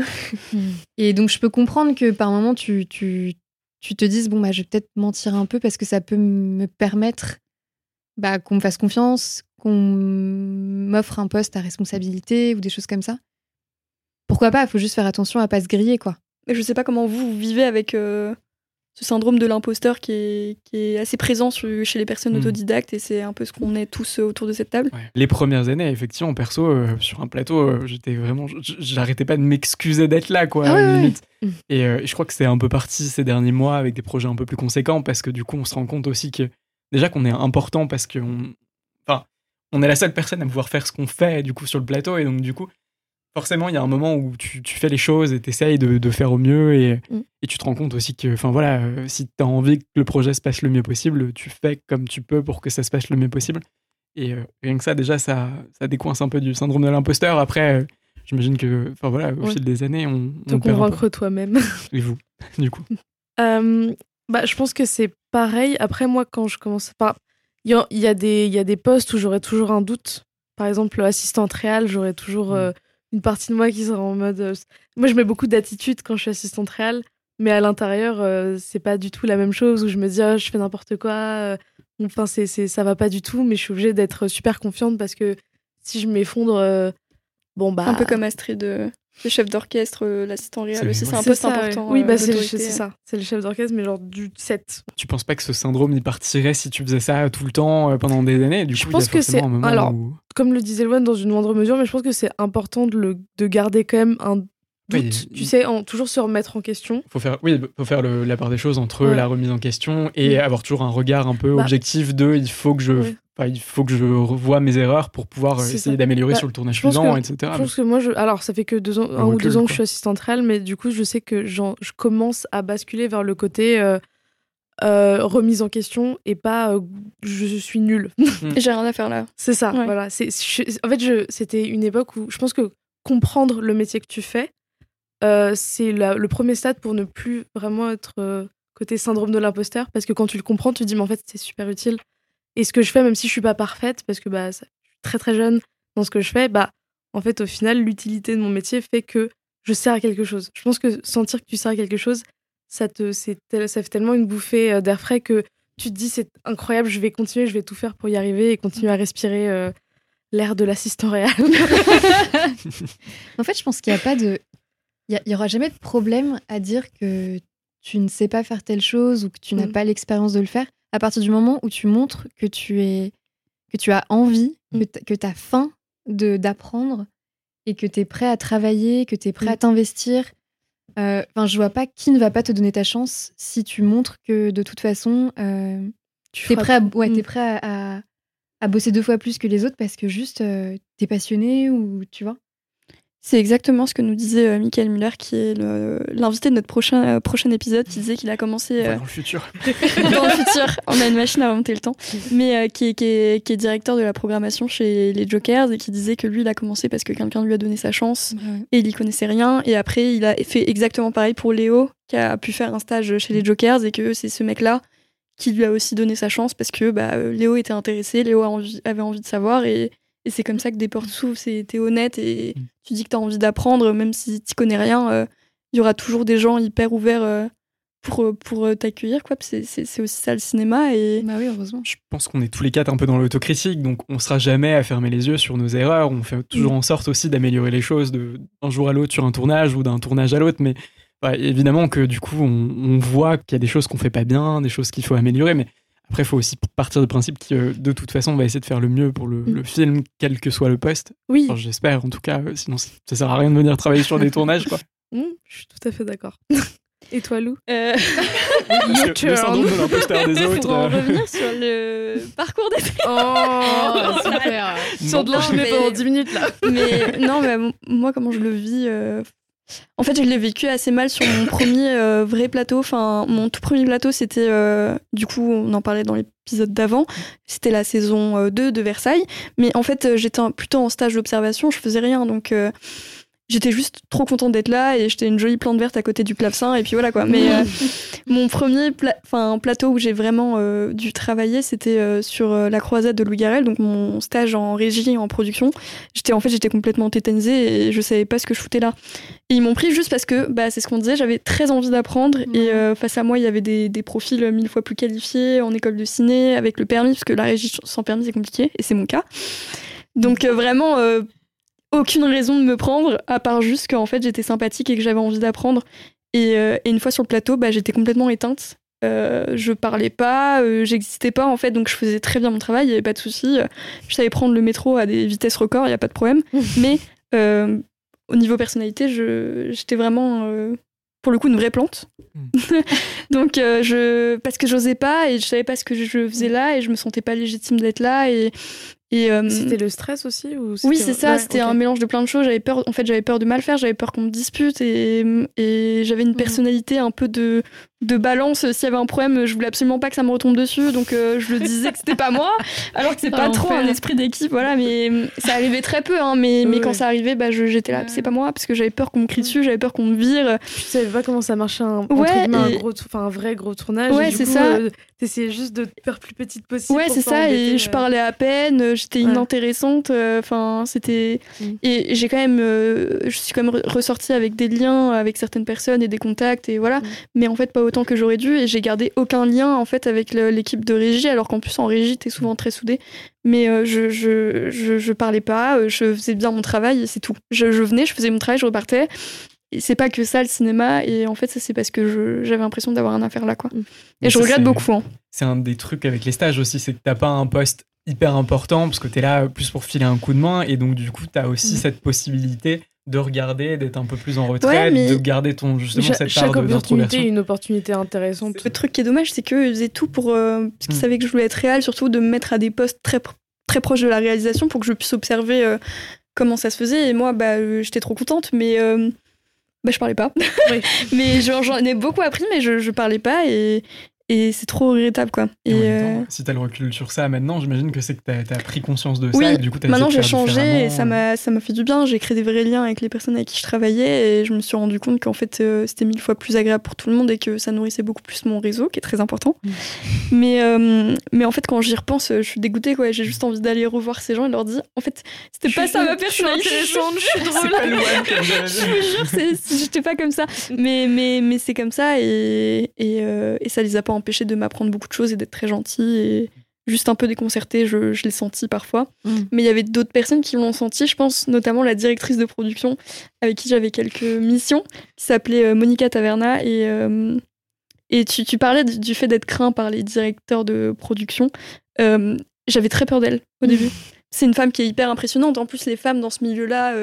Speaker 4: Hmm. Et donc, je peux comprendre que par moment, tu, tu, tu te dises, bon, bah, je vais peut-être mentir un peu parce que ça peut me permettre bah, qu'on me fasse confiance, qu'on m'offre un poste à responsabilité ou des choses comme ça. Pourquoi pas? Il faut juste faire attention à pas se griller, quoi.
Speaker 2: Je sais pas comment vous, vivez avec euh, ce syndrome de l'imposteur qui est, qui est, assez présent chez les personnes hmm. autodidactes et c'est un peu ce qu'on est tous autour de cette table.
Speaker 3: Les premières années, effectivement, perso, euh, sur un plateau, euh, j'étais vraiment, j'arrêtais pas de m'excuser d'être là, quoi, ah limite. Hmm. Et euh, je crois que c'est un peu parti ces derniers mois avec des projets un peu plus conséquents parce que du coup, on se rend compte aussi que déjà qu'on est important parce qu'on, enfin, on est la seule personne à pouvoir faire ce qu'on fait du coup sur le plateau et donc du coup, forcément, il y a un moment où tu, fais les choses et tu essayes de, faire au mieux mm. et, tu te rends compte aussi que, enfin voilà, euh, si tu as envie que le projet se passe le mieux possible, tu fais comme tu peux pour que ça se passe le mieux possible. Et euh, rien que ça, déjà, ça, ça décoince un peu du syndrome de l'imposteur. Après, euh, j'imagine que, enfin voilà, au fil des années, on.
Speaker 1: Te convaincre toi-même.
Speaker 3: Et vous, du coup
Speaker 1: bah, Je pense que c'est pareil. Après, moi, quand je commence. Il y, y, a des, y a des postes où j'aurais toujours un doute. Par exemple, assistante réelle, j'aurais toujours. Mm une partie de moi qui sera en mode. Euh, moi, je mets beaucoup d'attitude quand je suis assistante réelle, mais à l'intérieur, euh, c'est pas du tout la même chose où je me dis, oh, je fais n'importe quoi. Euh, enfin, c'est, c'est, ça va pas du tout, mais je suis obligée d'être super confiante parce que si je m'effondre, bon, bah.
Speaker 2: Un peu comme Astrid le chef d'orchestre, l'assistant réel aussi, c'est un poste important.
Speaker 1: Oui, bah c'est ça. C'est le chef d'orchestre, mais genre du 7.
Speaker 3: Tu penses pas que ce syndrome il partirait si tu faisais ça tout le temps pendant des années? Du
Speaker 1: Je pense que c'est. Alors, comme le disait Loan, dans une moindre mesure, mais je pense que c'est important de, le, de garder quand même un doute, tu sais, en, toujours se remettre en question.
Speaker 3: Faut faire, oui, faut faire le, la part des choses entre la remise en question et avoir toujours un regard un peu bah. objectif de il faut que je. il faut que je revoie mes erreurs pour pouvoir essayer d'améliorer bah, sur le tournage suivant, etc.
Speaker 1: Je pense que moi, je, alors ça fait que deux ans, un, ou deux ans que je suis assistante réelle, mais du coup, je sais que je commence à basculer vers le côté euh, euh, remise en question et pas euh, je suis nulle.
Speaker 2: J'ai rien à faire là.
Speaker 1: C'est ça, voilà. C'est, en fait, c'était une époque où je pense que comprendre le métier que tu fais, euh, c'est le premier stade pour ne plus vraiment être côté syndrome de l'imposteur parce que quand tu le comprends, tu te dis mais en fait c'est super utile. Et ce que je fais, même si je suis pas parfaite, parce que bah, je suis très très jeune dans ce que je fais, bah en fait au final l'utilité de mon métier fait que je sers à quelque chose. Je pense que sentir que tu sers à quelque chose, ça te ça fait tellement une bouffée euh, d'air frais que tu te dis c'est incroyable, je vais continuer, je vais tout faire pour y arriver et continuer à respirer euh, l'air de l'assistant réel.
Speaker 4: en fait, je pense qu'il n'y a pas de il y, aura jamais de problème à dire que tu ne sais pas faire telle chose ou que tu n'as mm. pas l'expérience de le faire à partir du moment où tu montres que tu es que tu as envie, mm. que tu as faim d'apprendre et que tu es prêt à travailler, que tu es prêt à mm. t'investir euh, enfin, je vois pas qui ne va pas te donner ta chance si tu montres que de toute façon, euh, tu es prêt, à, ouais, es prêt à, à, bosser deux fois plus que les autres parce que juste tu euh, t'es passionné ou tu vois.
Speaker 2: C'est exactement ce que nous disait euh, Michael Muller, qui est l'invité de notre prochain, euh, prochain épisode, qui disait qu'il a commencé.
Speaker 3: dans le futur.
Speaker 2: dans le futur, on a une machine à remonter le temps, mais qui, est, qui, est, qui, est, directeur de la programmation chez les Jokers et qui disait que lui, il a commencé parce que quelqu'un lui a donné sa chance et il y connaissait rien. Et après, il a fait exactement pareil pour Léo, qui a pu faire un stage chez les Jokers et que c'est ce mec-là qui lui a aussi donné sa chance parce que bah, Léo était intéressé, Léo avait envie de savoir et et c'est comme ça que des portes s'ouvrent, c'est t'es honnête et mm. tu dis que tu as envie d'apprendre, même si tu connais rien, euh, il y aura toujours des gens hyper ouverts euh, pour, euh, pour t'accueillir. quoi. C'est aussi ça le cinéma. Et...
Speaker 4: Bah oui, heureusement.
Speaker 3: Je pense qu'on est tous les quatre un peu dans l'autocritique, donc on sera jamais à fermer les yeux sur nos erreurs. On fait toujours mm. en sorte aussi d'améliorer les choses d'un jour à l'autre sur un tournage ou d'un tournage à l'autre. Mais évidemment que du coup, on, on voit qu'il y a des choses qu'on fait pas bien, des choses qu'il faut améliorer. Mais après, il faut aussi partir du principe que de toute façon, on va essayer de faire le mieux pour le, mm. film, quel que soit le poste.
Speaker 1: Oui.
Speaker 3: J'espère, en tout cas, euh, sinon ça sert à rien de venir travailler sur des tournages. Quoi.
Speaker 1: Mm, je suis tout à fait d'accord. Et toi, Lou
Speaker 2: euh...
Speaker 3: Le syndrome de l'imposteur des autres.
Speaker 2: Pour en euh. revenir sur le parcours des
Speaker 1: Oh, super Sur de l'enchaîner pendant 10 minutes, là.
Speaker 2: Mais non, mais moi, comment je le vis euh, en fait, je l'ai vécu assez mal sur mon premier euh, vrai plateau. Enfin, mon tout premier plateau, c'était, euh, du coup, on en parlait dans l'épisode d'avant, c'était la saison 2 euh, de Versailles. Mais en fait, j'étais plutôt en stage d'observation, je faisais rien. Donc, j'étais juste trop contente d'être là et j'étais une jolie plante verte à côté du clavecin et puis voilà quoi. Mais euh, mon premier plateau où j'ai vraiment euh, dû travailler, c'était euh, sur la croisade de Louis Garrel, donc mon stage en régie en production. J'étais en fait j'étais complètement tétanisée et je savais pas ce que je foutais là. Et ils m'ont pris juste parce que bah c'est ce qu'on disait, j'avais très envie d'apprendre et face à moi il y avait des, des, profils mille fois plus qualifiés en école de ciné avec le permis parce que la régie sans permis c'est compliqué et c'est mon cas. Donc vraiment aucune raison de me prendre, à part juste qu'en fait j'étais sympathique et que j'avais envie d'apprendre. Et, euh, une fois sur le plateau, bah, j'étais complètement éteinte. Euh, je parlais pas, euh, j'existais pas en fait, donc je faisais très bien mon travail, il y avait pas de souci. Je savais prendre le métro à des vitesses records, il y a pas de problème. Mais au niveau personnalité, j'étais vraiment pour le coup une vraie plante. Hmm. donc je parce que j'osais pas et je savais pas ce que je faisais là et je me sentais pas légitime d'être là et
Speaker 1: euh, c'était le stress aussi ou
Speaker 2: Oui, c'est ça. c'était un mélange de plein de choses. J'avais peur. En fait, j'avais peur de mal faire. J'avais peur qu'on me dispute et, et j'avais une mhm. personnalité un peu de de balance. S'il y avait un problème, je voulais absolument pas que ça me retombe dessus, donc euh, je le disais que c'était pas moi, alors que c'est pas trop un esprit d'équipe, voilà. Mais ça arrivait très peu, hein, mais, mais quand ça arrivait, bah, j'étais là, c'est pas moi, parce que j'avais peur qu'on me crie dessus, j'avais peur qu'on me vire.
Speaker 1: Tu savais pas comment ça marchait un, un, gros, un vrai gros tournage.
Speaker 2: Ouais, c'est ça. Euh,
Speaker 1: T'essayais juste de te faire plus petite possible.
Speaker 2: Ouais, c'est ça. Et je parlais à peine, j'étais inintéressante. Euh, enfin, c'était. Mm. Et j'ai quand même, je suis quand même ressortie avec des liens avec certaines personnes et des contacts et voilà. Mm. Mais en fait, pas autant que j'aurais dû et j'ai gardé aucun lien en fait avec l'équipe de régie alors qu'en plus en régie t'es souvent très soudé mais euh, je, je, je, parlais pas euh, je faisais bien mon travail et c'est tout je, venais je faisais mon travail je repartais et c'est pas que ça le cinéma et en fait ça c'est parce que j'avais l'impression d'avoir un affaire là quoi mm. et je regrette beaucoup hein.
Speaker 3: c'est un des trucs avec les stages aussi c'est que t'as pas un poste hyper important parce que t'es là plus pour filer un coup de main et donc du coup t'as aussi mm. cette possibilité de regarder, d'être un peu plus en retrait, de garder ton justement cette part
Speaker 1: chaque opportunité une opportunité intéressante.
Speaker 2: Le truc qui est dommage, c'est qu'ils faisaient tout pour euh, parce qu'ils hmm. savaient que je voulais être réel, surtout de me mettre à des postes très très proches de la réalisation pour que je puisse observer euh, comment ça se faisait. Et moi, bah, euh, j'étais trop contente, mais bah, je parlais pas. mais j'en ai beaucoup appris, mais je, je parlais pas et et c'est trop regrettable quoi.
Speaker 3: Et, euh, si t'as le recul sur ça maintenant, j'imagine que c'est que t'as as pris conscience de ça et du coup t'as
Speaker 2: Maintenant j'ai changé et ça m'a ça m'a fait du bien. J'ai créé des vrais liens avec les personnes avec qui je travaillais et je me suis rendu compte qu'en fait euh, c'était mille fois plus agréable pour tout le monde et que ça nourrissait beaucoup plus mon réseau qui est très important. Mm. Mais euh, mais en fait quand j'y repense, je suis dégoûtée quoi. J'ai juste envie d'aller revoir ces gens et leur dire en fait c'était pas ça ma personnalité.
Speaker 1: Je suis je suis drôle.
Speaker 2: je vous jure, j'étais pas comme ça. Mais mais mais c'est comme ça et et, et ça les a pas empêché de m'apprendre beaucoup de choses et d'être très gentil et juste un peu déconcerté, je, je l'ai senti parfois. Mm. Mais il y avait d'autres personnes qui l'ont senti, je pense notamment la directrice de production avec qui j'avais quelques missions, qui s'appelait euh, Monica Taverna. Et, euh, et tu, tu, parlais du fait d'être craint par les directeurs de production. Euh, j'avais très peur d'elle au début. C'est une femme qui est hyper impressionnante. En plus, les femmes dans ce milieu-là,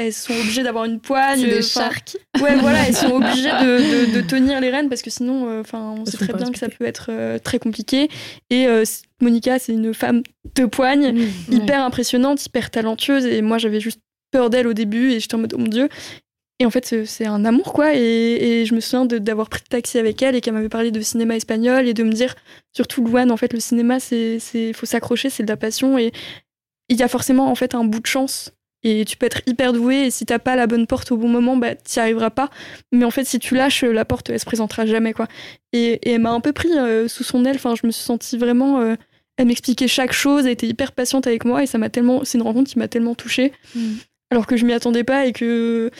Speaker 2: elles sont obligées d'avoir une poigne.
Speaker 4: des sharks.
Speaker 2: Ouais, voilà, elles sont obligées de, de, tenir les rênes parce que sinon, euh, enfin, on sait très bien que ça peut être euh, très compliqué. Et euh, Monica, c'est une femme de poigne, mmh, hyper impressionnante, hyper talentueuse. Et moi, j'avais juste peur d'elle au début et j'étais en mode, oh mon dieu. Et en fait, c'est un amour, quoi. Et, je me souviens d'avoir pris le taxi avec elle et qu'elle m'avait parlé de cinéma espagnol et de me dire, surtout Louane, en fait, le cinéma, c'est faut s'accrocher, c'est de la passion. Et il y a forcément, en fait, un bout de chance. Et tu peux être hyper doué et si t'as pas la bonne porte au bon moment, bah, t'y arriveras pas. Mais en fait, si tu lâches, la porte, elle se présentera jamais, quoi. Et, elle m'a un peu pris euh, sous son aile. Enfin, je me suis sentie vraiment. Euh, elle m'expliquait chaque chose, elle était hyper patiente avec moi et ça m'a tellement. C'est une rencontre qui m'a tellement touchée. Mm. Alors que je m'y attendais pas et que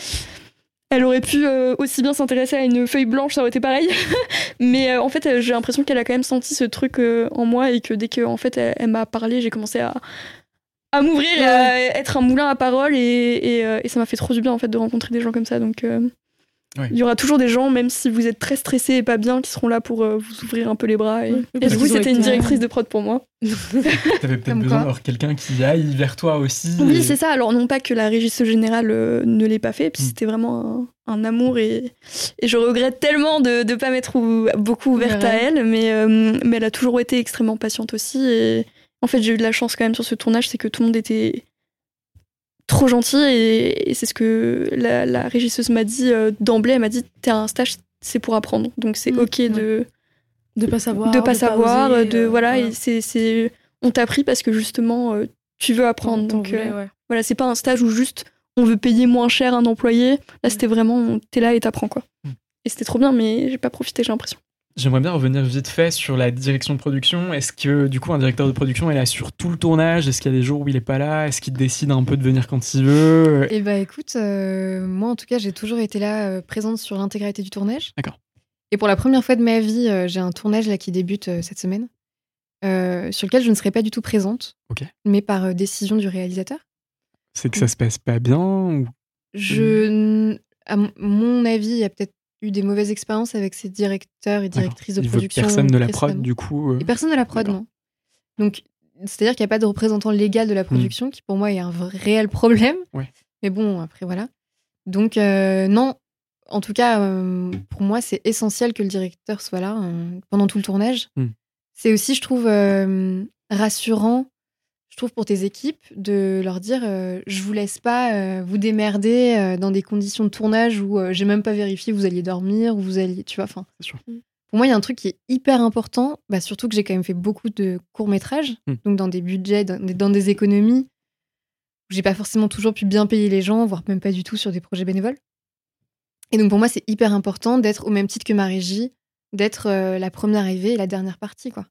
Speaker 2: elle aurait pu euh, aussi bien s'intéresser à une feuille blanche, ça aurait été pareil. Mais euh, en fait, euh, j'ai l'impression qu'elle a quand même senti ce truc en moi et que dès qu'en en fait, elle, m'a parlé, j'ai commencé à, à m'ouvrir, à être un moulin à parole et, et, ça m'a fait trop du bien en fait de rencontrer des gens comme ça. Donc il y aura toujours des gens, même si vous êtes très stressé et pas bien, qui seront là pour euh, vous ouvrir un peu les bras. Et, du coup, c'était une directrice de prod pour moi.
Speaker 3: T'avais peut-être besoin d'avoir quelqu'un qui aille vers toi aussi.
Speaker 2: Oui, c'est ça. Alors, non pas que la régisse générale euh, ne l'ait pas fait, puis mm. c'était vraiment un, amour et, et, je regrette tellement de ne pas m'être beaucoup ouverte à elle, mais, euh, mais elle a toujours été extrêmement patiente aussi. Et en fait, j'ai eu de la chance quand même sur ce tournage, c'est que tout le monde était trop gentil et, c'est ce que la, régisseuse m'a dit euh, d'emblée. Elle m'a dit t'es un stage, c'est pour apprendre, donc c'est mm, ok de
Speaker 1: de pas savoir,
Speaker 2: de pas savoir, de euh, voilà. Et c'est c'est on t'a pris parce que justement euh, tu veux apprendre. donc voilà, c'est pas un stage où juste on veut payer moins cher un employé. Là, mm. c'était vraiment t'es là et t'apprends quoi. Mm. Et c'était trop bien, mais j'ai pas profité, j'ai l'impression.
Speaker 3: J'aimerais bien revenir vite fait sur la direction de production. Est-ce que du coup un directeur de production est là sur tout le tournage? Est-ce qu'il y a des jours où il est pas là? Est-ce qu'il décide un peu de venir quand il veut?
Speaker 4: Eh bah écoute, euh, moi en tout cas j'ai toujours été là euh, présente sur l'intégralité du tournage.
Speaker 3: D'accord.
Speaker 4: Et pour la première fois de ma vie, euh, j'ai un tournage là qui débute cette semaine, sur lequel je ne serai pas du tout présente,
Speaker 3: Ok.
Speaker 4: mais par décision du réalisateur.
Speaker 3: C'est que ça se passe pas bien ou...
Speaker 4: Je, à mon avis, il y a peut-être eu des mauvaises expériences avec ses directeurs et directrices de production.
Speaker 3: Personne de la prod, du coup.
Speaker 4: Euh, et personne de la prod, non. Donc, c'est-à-dire qu'il n'y a pas de représentant légal de la hmm. production, qui pour moi est un réel problème. Mais bon, après, voilà. Donc, euh, non, en tout cas, euh, pour moi, c'est essentiel que le directeur soit là pendant tout le tournage. Hmm. C'est aussi, je trouve, rassurant je trouve, pour tes équipes, de leur dire euh, je vous laisse pas euh, vous démerder euh, dans des conditions de tournage où j'ai même pas vérifié vous alliez dormir ou vous alliez. Tu vois, enfin.
Speaker 3: Mm.
Speaker 4: Pour moi, il y a un truc qui est hyper important, bah, surtout que j'ai quand même fait beaucoup de courts-métrages, mm. donc dans des budgets, dans des, économies, où j'ai pas forcément toujours pu bien payer les gens, voire même pas du tout sur des projets bénévoles. Et donc pour moi, c'est hyper important d'être au même titre que ma régie, d'être la première arrivée et la dernière partie, quoi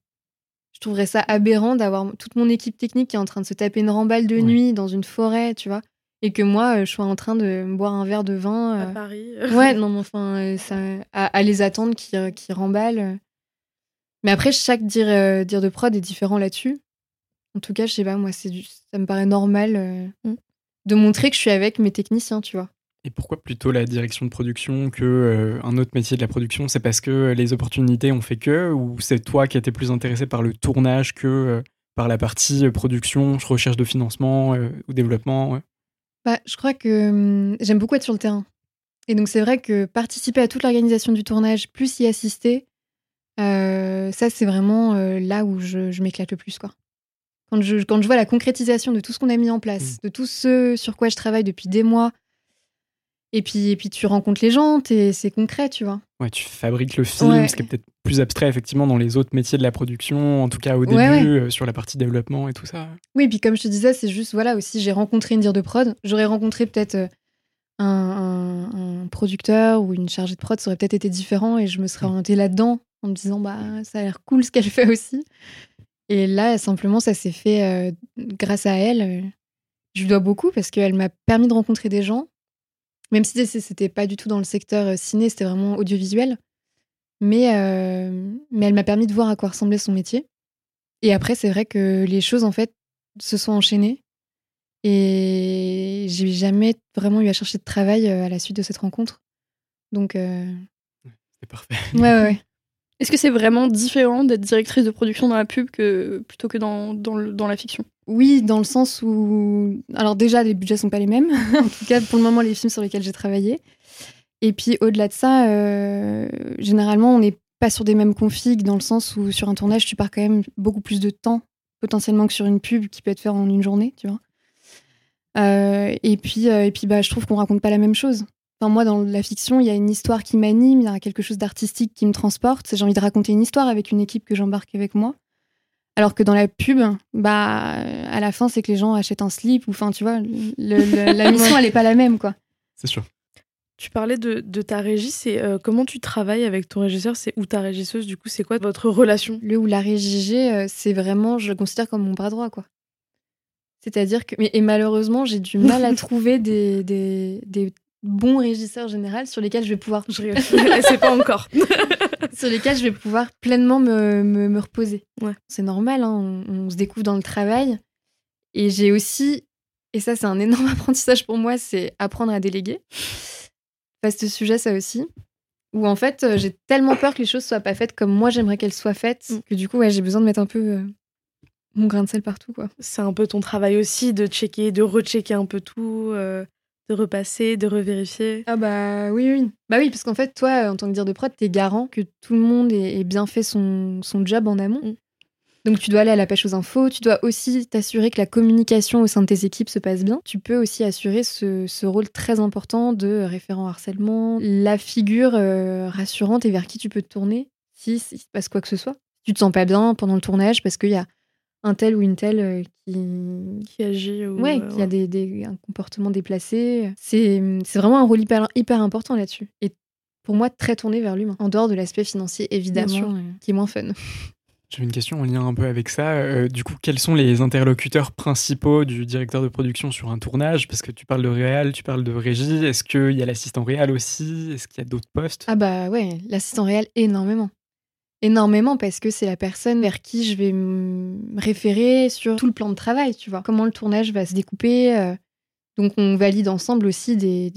Speaker 4: je trouverais ça aberrant d'avoir toute mon équipe technique qui est en train de se taper une remballe de nuit dans une forêt, tu vois. Et que moi, euh, je sois en train de boire un verre de vin.
Speaker 1: À euh, Paris.
Speaker 4: ouais, non, mais enfin, euh, ça, à, les attendre qui, qui remballent. Mais après, chaque dire, dire de prod est différent là-dessus. En tout cas, je sais pas, moi, c'est ça me paraît normal mm. de montrer que je suis avec mes techniciens, tu vois.
Speaker 3: Et pourquoi plutôt la direction de production que euh, un autre métier de la production? C'est parce que les opportunités ont fait que, ou c'est toi qui étais plus intéressé par le tournage que euh, par la partie euh, production, recherche de financement ou développement
Speaker 4: bah, Je crois que hum, j'aime beaucoup être sur le terrain. Et donc c'est vrai que participer à toute l'organisation du tournage, plus y assister, ça c'est vraiment là où je, m'éclate le plus. Quoi. Quand, je, quand je vois la concrétisation de tout ce qu'on a mis en place, mmh. de tout ce sur quoi je travaille depuis des mois, et puis, et puis tu rencontres les gens, c'est concret, tu vois.
Speaker 3: Ouais, tu fabriques le film, ce qui est peut-être plus abstrait effectivement dans les autres métiers de la production, en tout cas au début, euh, sur la partie développement et tout ça.
Speaker 4: Oui, puis comme je te disais, c'est juste, voilà, aussi, j'ai rencontré une dire de prod. J'aurais rencontré peut-être euh, un, producteur ou une chargée de prod, ça aurait peut-être été différent et je me serais mm. orientée là-dedans en me disant, bah, ça a l'air cool ce qu'elle fait aussi. Et là, simplement, ça s'est fait euh, grâce à elle. Je lui dois beaucoup parce qu'elle m'a permis de rencontrer des gens même si c'était pas du tout dans le secteur euh, ciné, c'était vraiment audiovisuel. Mais, euh, mais elle m'a permis de voir à quoi ressemblait son métier. Et après, c'est vrai que les choses, en fait, se sont enchaînées. Et j'ai jamais vraiment eu à chercher de travail euh, à la suite de cette rencontre. Donc.
Speaker 3: C'est parfait.
Speaker 4: Ouais, ouais.
Speaker 2: Est-ce que c'est vraiment différent d'être directrice de production dans la pub que, plutôt que dans, dans, la fiction?
Speaker 4: Oui, dans le sens où. Alors, déjà, les budgets sont pas les mêmes. en tout cas, pour le moment, les films sur lesquels j'ai travaillé. Et puis, au-delà de ça, euh, généralement, on n'est pas sur des mêmes configs, dans le sens où sur un tournage, tu pars quand même beaucoup plus de temps, potentiellement, que sur une pub qui peut être faite en une journée, tu vois. et puis, et puis bah, je trouve qu'on raconte pas la même chose. Enfin, moi, dans la fiction, il y a une histoire qui m'anime, il y a quelque chose d'artistique qui me transporte. J'ai envie de raconter une histoire avec une équipe que j'embarque avec moi. Alors que dans la pub, bah, à la fin, c'est que les gens achètent un slip ou, enfin, tu vois, la mission, elle n'est pas la même, quoi.
Speaker 3: C'est sûr.
Speaker 1: Tu parlais de, ta régie, c'est euh, comment tu travailles avec ton régisseur, c'est ou ta régisseuse, du coup, c'est quoi votre relation?
Speaker 4: Le ou la régie, euh, c'est vraiment, je le considère comme mon bras droit, quoi. C'est-à-dire que, et malheureusement, j'ai du mal à trouver des, des, des bons régisseurs généraux sur lesquels je vais pouvoir.
Speaker 1: Je c'est pas encore.
Speaker 4: sur lesquels je vais pouvoir pleinement me, me, reposer. Ouais. C'est normal, hein, on, se découvre dans le travail. Et j'ai aussi, et ça c'est un énorme apprentissage pour moi, c'est apprendre à déléguer. ce sujet, ça aussi. Où en fait, euh, j'ai tellement peur que les choses soient pas faites comme moi j'aimerais qu'elles soient faites, mm. que du coup, ouais, j'ai besoin de mettre un peu euh, mon grain de sel partout. quoi.
Speaker 1: C'est un peu ton travail aussi de checker, de rechecker un peu tout. Euh, de repasser, de revérifier.
Speaker 4: Ah bah oui, oui. Bah oui, parce qu'en fait, toi, en tant que dire de prod, t'es garant que tout le monde ait, bien fait son, son, job en amont. Mm. Donc tu dois aller à la pêche aux infos, tu dois aussi t'assurer que la communication au sein de tes équipes se passe bien. Tu peux aussi assurer ce, ce rôle très important de référent harcèlement, la figure euh, rassurante et vers qui tu peux te tourner si, si se passe quoi que ce soit. Tu te sens pas bien pendant le tournage parce qu'il y a un tel ou une telle euh, qui,
Speaker 1: qui agit
Speaker 4: ou ouais, qui a des, des, un comportement déplacé. C'est vraiment un rôle hyper, hyper important là-dessus. Et pour moi, très tourné vers l'humain, en dehors de l'aspect financier, évidemment, euh, qui est moins fun.
Speaker 3: J'avais une question en lien un peu avec ça. Euh, du coup, quels sont les interlocuteurs principaux du directeur de production sur un tournage? Parce que tu parles de réal, tu parles de régie. Est-ce qu'il y a l'assistant réal aussi? Est-ce qu'il y a d'autres postes?
Speaker 4: Ah bah ouais, l'assistant réal énormément énormément parce que c'est la personne vers qui je vais me référer sur tout le plan de travail, tu vois. Comment le tournage va se découper. Euh. Donc on valide ensemble aussi des,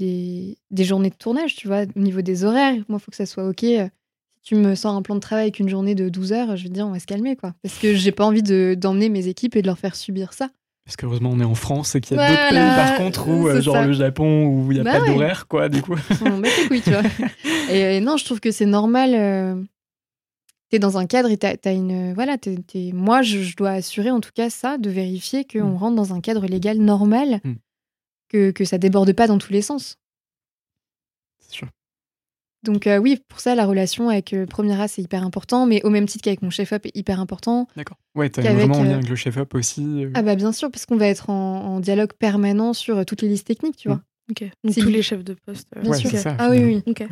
Speaker 4: des, journées de tournage, tu vois, au niveau des horaires. Moi, il faut que ça soit OK. Si tu me sors un plan de travail avec une journée de 12 heures, je vais te dire, on va se calmer, quoi. Parce que j'ai pas envie d'emmener mes équipes et de leur faire subir ça.
Speaker 3: Parce qu'heureusement, on est en France et qu'il y a d'autres pays, par contre, où, euh, genre le Japon, où il n'y a bah pas d'horaire, quoi, du coup.
Speaker 4: On met les couilles, tu vois. et, non, je trouve que c'est normal. Euh, dans un cadre et tu as, une. Voilà, moi, je, dois assurer en tout cas ça, de vérifier qu'on mm. rentre dans un cadre légal normal, mm. que, que ça déborde pas dans tous les sens.
Speaker 3: C'est sûr.
Speaker 4: Donc, euh, oui, pour ça, la relation avec le premier A, c'est hyper important, mais au même titre qu'avec mon chef-up, est hyper important.
Speaker 3: D'accord. Ouais, tu as vraiment lien euh, avec le chef-up aussi. Euh.
Speaker 4: Ah, bah, bien sûr, parce qu'on va être en, dialogue permanent sur toutes les listes techniques, tu mm. vois.
Speaker 1: Ok. Donc, tous les chefs de poste.
Speaker 4: Bien sûr.
Speaker 3: Ça,
Speaker 4: ah, oui, oui. ok.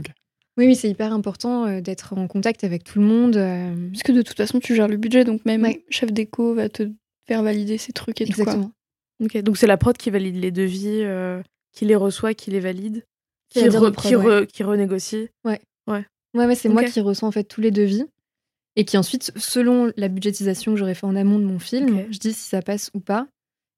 Speaker 4: Oui, oui, c'est hyper important euh, d'être en contact avec tout le monde.
Speaker 2: Euh. Parce que de toute façon, tu gères le budget, donc même chef d'éco va te faire valider ces trucs et
Speaker 4: Exactement.
Speaker 2: tout.
Speaker 1: Ok, donc c'est la prod qui valide les devis, euh, qui les reçoit, qui les valide, qui, qui, renégocie.
Speaker 4: Ouais.
Speaker 1: Ouais.
Speaker 4: Ouais, c'est moi qui reçois en fait tous les devis et qui ensuite, selon la budgétisation que j'aurais fait en amont de mon film, je dis si ça passe ou pas.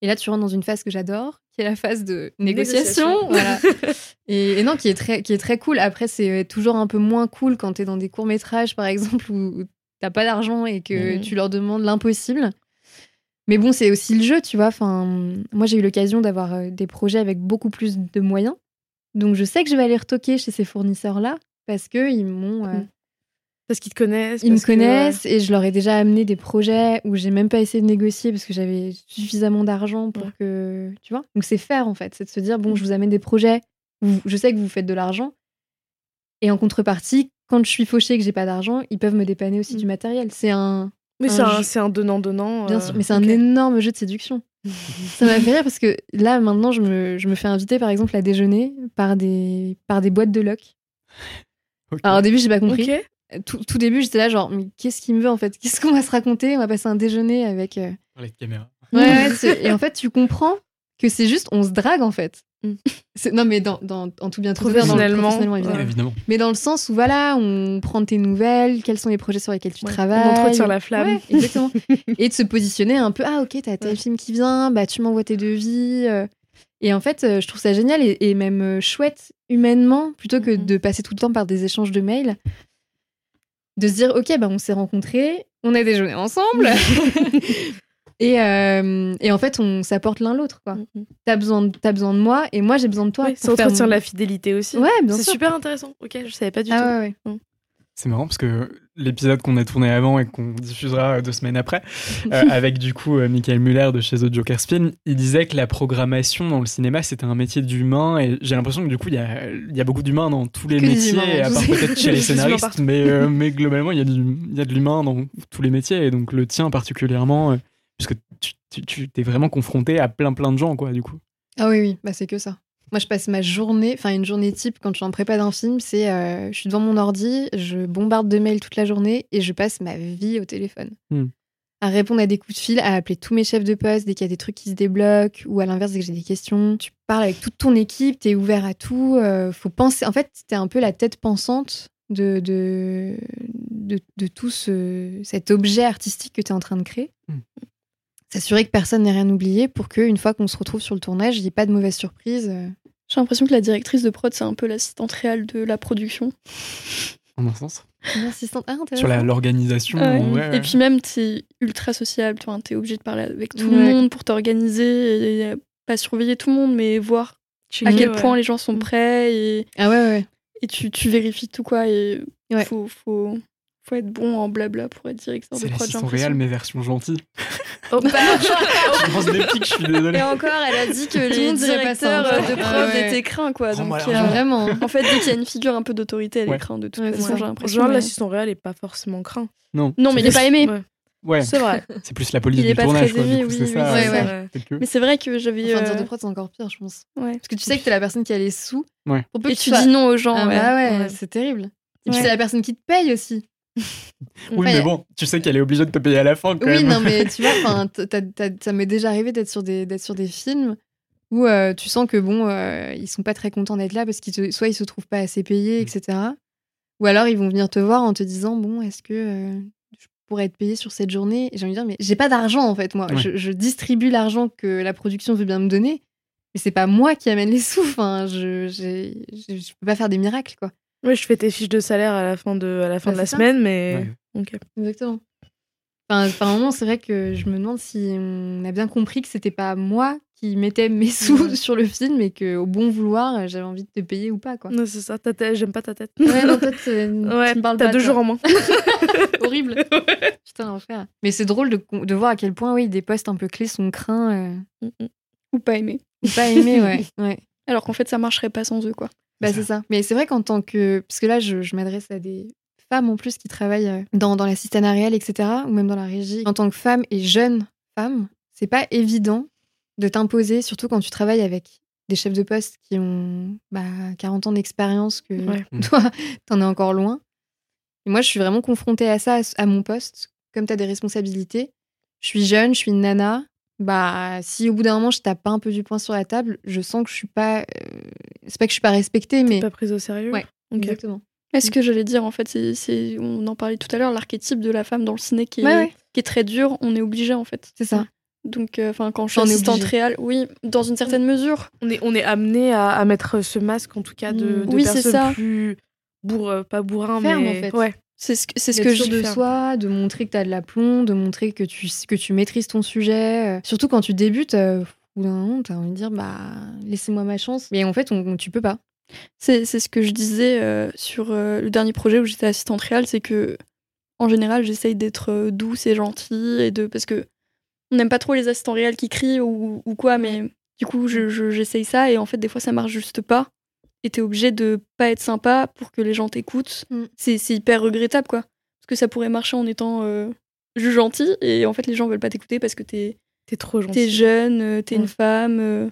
Speaker 4: Et là, tu rentres dans une phase que j'adore, qui est la phase de négociation. Voilà. et, non, qui est, très, qui est très cool. Après, c'est euh, toujours un peu moins cool quand tu es dans des courts-métrages, par exemple, où t'as pas d'argent et que tu leur demandes l'impossible. Mais bon, c'est aussi le jeu, tu vois. Enfin, moi, j'ai eu l'occasion d'avoir euh, des projets avec beaucoup plus de moyens. Donc, je sais que je vais aller retoquer chez ces fournisseurs-là parce qu'ils m'ont euh,
Speaker 1: mhm. Parce qu'ils te connaissent.
Speaker 4: Ils me connaissent et je leur ai déjà amené des projets où j'ai même pas essayé de négocier parce que j'avais suffisamment d'argent pour que. Tu vois Donc c'est faire en fait. C'est de se dire bon, je vous amène des projets je sais que vous faites de l'argent. Et en contrepartie, quand je suis fauchée et que j'ai pas d'argent, ils peuvent me dépanner aussi du mm. matériel. C'est un.
Speaker 1: Mais c'est un, donnant-donnant.
Speaker 4: Bien sûr, euh, mais c'est un énorme jeu de séduction. ça m'a fait rire parce que là, maintenant, je me, je me, fais inviter, par exemple, à déjeuner par des, par des boîtes de loc. Alors au début, j'ai pas compris tout, début, j'étais là, genre, mais qu'est-ce qu'il me veut en fait? Qu'est-ce qu'on va se raconter? On va passer un déjeuner avec. Euh...
Speaker 3: Les caméras.
Speaker 4: Ouais, et en fait, tu comprends que c'est juste, on se drague en fait. Mm. Non, mais dans, dans, en tout bien trouvé,
Speaker 1: dans
Speaker 3: évidemment. évidemment.
Speaker 4: Mais dans le sens où, voilà, on prend tes nouvelles, quels sont les projets sur lesquels tu travailles.
Speaker 1: On sur la flamme.
Speaker 4: exactement. et de se positionner un peu, ah ok, t'as tel film qui vient, bah tu m'envoies tes devis. Euh. Et en fait, euh, je trouve ça génial et, même euh, chouette humainement, plutôt que mm. de passer tout le temps par des échanges de mails de se dire ok bah on s'est rencontrés on a déjeuné ensemble et, euh, et, en fait on s'apporte l'un l'autre quoi. Mm-hmm. t'as besoin de, as besoin de moi et moi j'ai besoin de toi
Speaker 1: ça entretient la fidélité aussi.
Speaker 4: Ouais
Speaker 1: c'est super intéressant. Ok je savais pas du
Speaker 4: ah, tout. ouais,
Speaker 1: mm.
Speaker 3: C'est marrant parce que l'épisode qu'on a tourné avant et qu'on diffusera deux semaines après, euh, avec du coup euh, Michael Muller de chez The Joker Spin, il disait que la programmation dans le cinéma c'était un métier d'humain et j'ai l'impression que du coup il y a, y a, beaucoup d'humains dans tous les métiers, à part peut-être chez les scénaristes, mais, euh, mais globalement il y, a y a de l'humain dans tous les métiers et donc le tien particulièrement, puisque tu t'es vraiment confronté à plein plein de gens quoi du coup.
Speaker 4: Ah oui, oui, bah c'est que ça. Moi, je passe ma journée, enfin une journée type quand je suis en prépa d'un film, c'est euh, je suis devant mon ordi, je bombarde de mails toute la journée et je passe ma vie au téléphone. Hmm. À répondre à des coups de fil, à appeler tous mes chefs de poste dès qu'il y a des trucs qui se débloquent ou à l'inverse dès que j'ai des questions. Tu parles avec toute ton équipe, tu es ouvert à tout. Euh, faut penser. En fait, es un peu la tête pensante de, de, de, tout ce, cet objet artistique que tu es en train de créer. Hmm s'assurer que personne n'ait rien oublié pour qu'une fois qu'on se retrouve sur le tournage, il n'y ait pas de mauvaise surprise.
Speaker 2: J'ai l'impression que la directrice de prod, c'est un peu l'assistante réelle de la production.
Speaker 3: En un sens
Speaker 4: Assistante... Ah,
Speaker 3: sur l'organisation.
Speaker 2: Et puis même, tu es ultra sociable, tu es obligé de parler avec tout le monde pour t'organiser, et pas surveiller tout le monde, mais voir à quel point les gens sont prêts. Et,
Speaker 4: ah ouais, ouais.
Speaker 2: Et tu, tu vérifies tout, quoi. Et faut, faut, faut être bon en blabla pour être directeur de prod.
Speaker 3: C'est réel, mais version gentille.
Speaker 2: Oh, bah.
Speaker 3: je pense des pics, je suis désolée.
Speaker 2: Et encore, elle a dit que les directeurs de prod étaient craints, quoi. Donc,
Speaker 4: euh, vraiment.
Speaker 2: En fait, dès qu'il y a une figure un peu d'autorité, elle est crainte de toute façon, j'ai l'impression.
Speaker 1: Genre, l'assistant réel est pas forcément craint.
Speaker 3: Non.
Speaker 2: Non, mais il est pas aimé.
Speaker 3: Ouais.
Speaker 2: C'est vrai.
Speaker 3: C'est plus la police il du tournage, quoi.
Speaker 2: Aimé, oui,
Speaker 3: c'est ça.
Speaker 2: Ouais, ouais. Mais c'est vrai que j'avais.
Speaker 4: Enfin, dire de prod, c'est encore pire, je pense.
Speaker 2: Ouais.
Speaker 4: Parce que tu sais que t'es la personne qui a les sous.
Speaker 3: Ouais.
Speaker 2: Et tu dis non aux gens.
Speaker 4: Ah bah ouais, c'est terrible. Et puis c'est la personne qui te paye aussi.
Speaker 3: Oui, mais bon, tu sais qu'elle est obligée de te payer à la fin. Quand
Speaker 4: oui,
Speaker 3: non,
Speaker 4: mais tu vois, ça m'est déjà arrivé d'être sur des, sur des films où euh, tu sens que bon, euh, ils sont pas très contents d'être là parce qu'ils soit ils se trouvent pas assez payés, mm. etc. Ou alors ils vont venir te voir en te disant bon, est-ce que euh, je pourrais être payé sur cette journée? Et j'ai envie de dire mais j'ai pas d'argent en fait moi. Je, distribue l'argent que la production veut bien me donner, mais c'est pas moi qui amène les sous. Enfin, je, je peux pas faire des miracles quoi.
Speaker 1: Oui, je fais tes fiches de salaire à la fin de, à la, fin bah, de la semaine, mais.
Speaker 4: Exactement. Enfin, par un moment, c'est vrai que je me demande si on a bien compris que c'était pas moi qui mettais mes sous sur le film et qu'au bon vouloir, j'avais envie de te payer ou pas. Quoi.
Speaker 1: Non, c'est ça, ta tête, j'aime pas ta tête.
Speaker 4: Ouais, non, tête, ouais, tu me parles
Speaker 1: T'as deux jours en moins.
Speaker 4: Horrible. Putain, l'enfer. Mais c'est drôle de, de, voir à quel point, oui, des postes un peu clés sont craints. Euh,
Speaker 2: mm, mm. Ou pas aimés.
Speaker 4: Ou pas aimés, ouais. ouais.
Speaker 2: Alors qu'en fait, ça marcherait pas sans eux, quoi.
Speaker 4: Bah, c'est ça. Mais c'est vrai qu'en tant que. Parce que là, je, m'adresse à des femmes en plus qui travaillent euh, dans, dans l'assistanat réel, etc., ou même dans la régie. En tant que femme et jeune femme, c'est pas évident de t'imposer, surtout quand tu travailles avec des chefs de poste qui ont bah, 40 ans d'expérience, que toi, t'en es encore loin. Et moi, je suis vraiment confrontée à ça, à mon poste. Comme tu as des responsabilités, je suis jeune, je suis une nana, bah si au bout d'un moment je tape pas un peu du poing sur la table, je sens que je suis pas euh, c'est pas que je suis pas respectée mais
Speaker 1: pas prise au sérieux?
Speaker 4: Ouais, exactement.
Speaker 2: Est-ce que j'allais dire en fait c'est on en parlait tout à l'heure l'archétype de la femme dans le ciné qui est qui est très dur, on est obligé en fait.
Speaker 4: C'est ça.
Speaker 2: Donc euh, enfin quand je suis assistante réelle, oui, dans une certaine mesure,
Speaker 1: on est on est amené à, à, mettre ce masque en tout cas de, de
Speaker 2: oui, personnes
Speaker 1: ça. plus bourre, pas bourrin mais
Speaker 4: en fait.
Speaker 1: ouais.
Speaker 2: C'est ce que, c'est ce que je
Speaker 4: de soi, de montrer que tu as de l'aplomb, de montrer que tu, que tu maîtrises ton sujet. Euh, surtout quand tu débutes, euh, ou d'un tu as envie de dire bah laissez-moi ma chance. Mais en fait, on, tu peux pas.
Speaker 2: C'est, c'est ce que je disais euh, sur le dernier projet où j'étais assistante réelle, c'est que en général, j'essaye d'être douce et gentille et de parce que on n'aime pas trop les assistants réels qui crient ou, ou quoi, mais du coup, je, j'essaye ça et en fait, des fois, ça marche juste pas et t'es obligé de pas être sympa pour que les gens t'écoutent. Mm. C'est hyper regrettable, quoi. Parce que ça pourrait marcher en étant euh, juste gentil, et en fait, les gens veulent pas t'écouter parce que t'es
Speaker 1: es trop gentil.
Speaker 2: T'es jeune, euh, t'es une femme. Euh,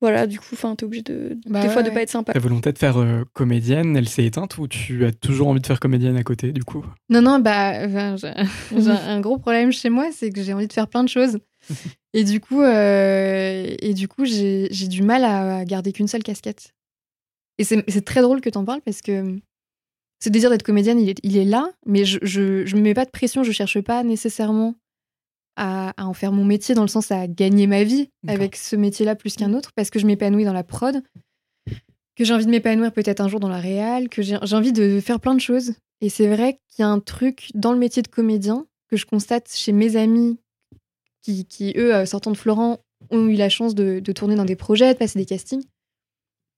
Speaker 2: voilà, du coup, t'es obligé de, bah des fois de pas être sympa.
Speaker 3: Ta volonté de faire comédienne, elle s'est éteinte ou tu as toujours envie de faire comédienne à côté, du coup?
Speaker 4: Non, non, bah, j'ai un gros problème chez moi, c'est que j'ai envie de faire plein de choses. et du coup, et du coup j'ai du mal à garder qu'une seule casquette. Et c'est très drôle que tu en parles parce que ce désir d'être comédienne, il est, il est, là, mais je, je, me mets pas de pression, je cherche pas nécessairement à, en faire mon métier dans le sens à gagner ma vie avec ce métier-là plus qu'un autre parce que je m'épanouis dans la prod, que j'ai envie de m'épanouir peut-être un jour dans la réal, que j'ai envie de faire plein de choses. Et c'est vrai qu'il y a un truc dans le métier de comédien que je constate chez mes amis qui, qui eux, euh, sortant de Florent, ont eu la chance de, de tourner dans des projets, de passer des castings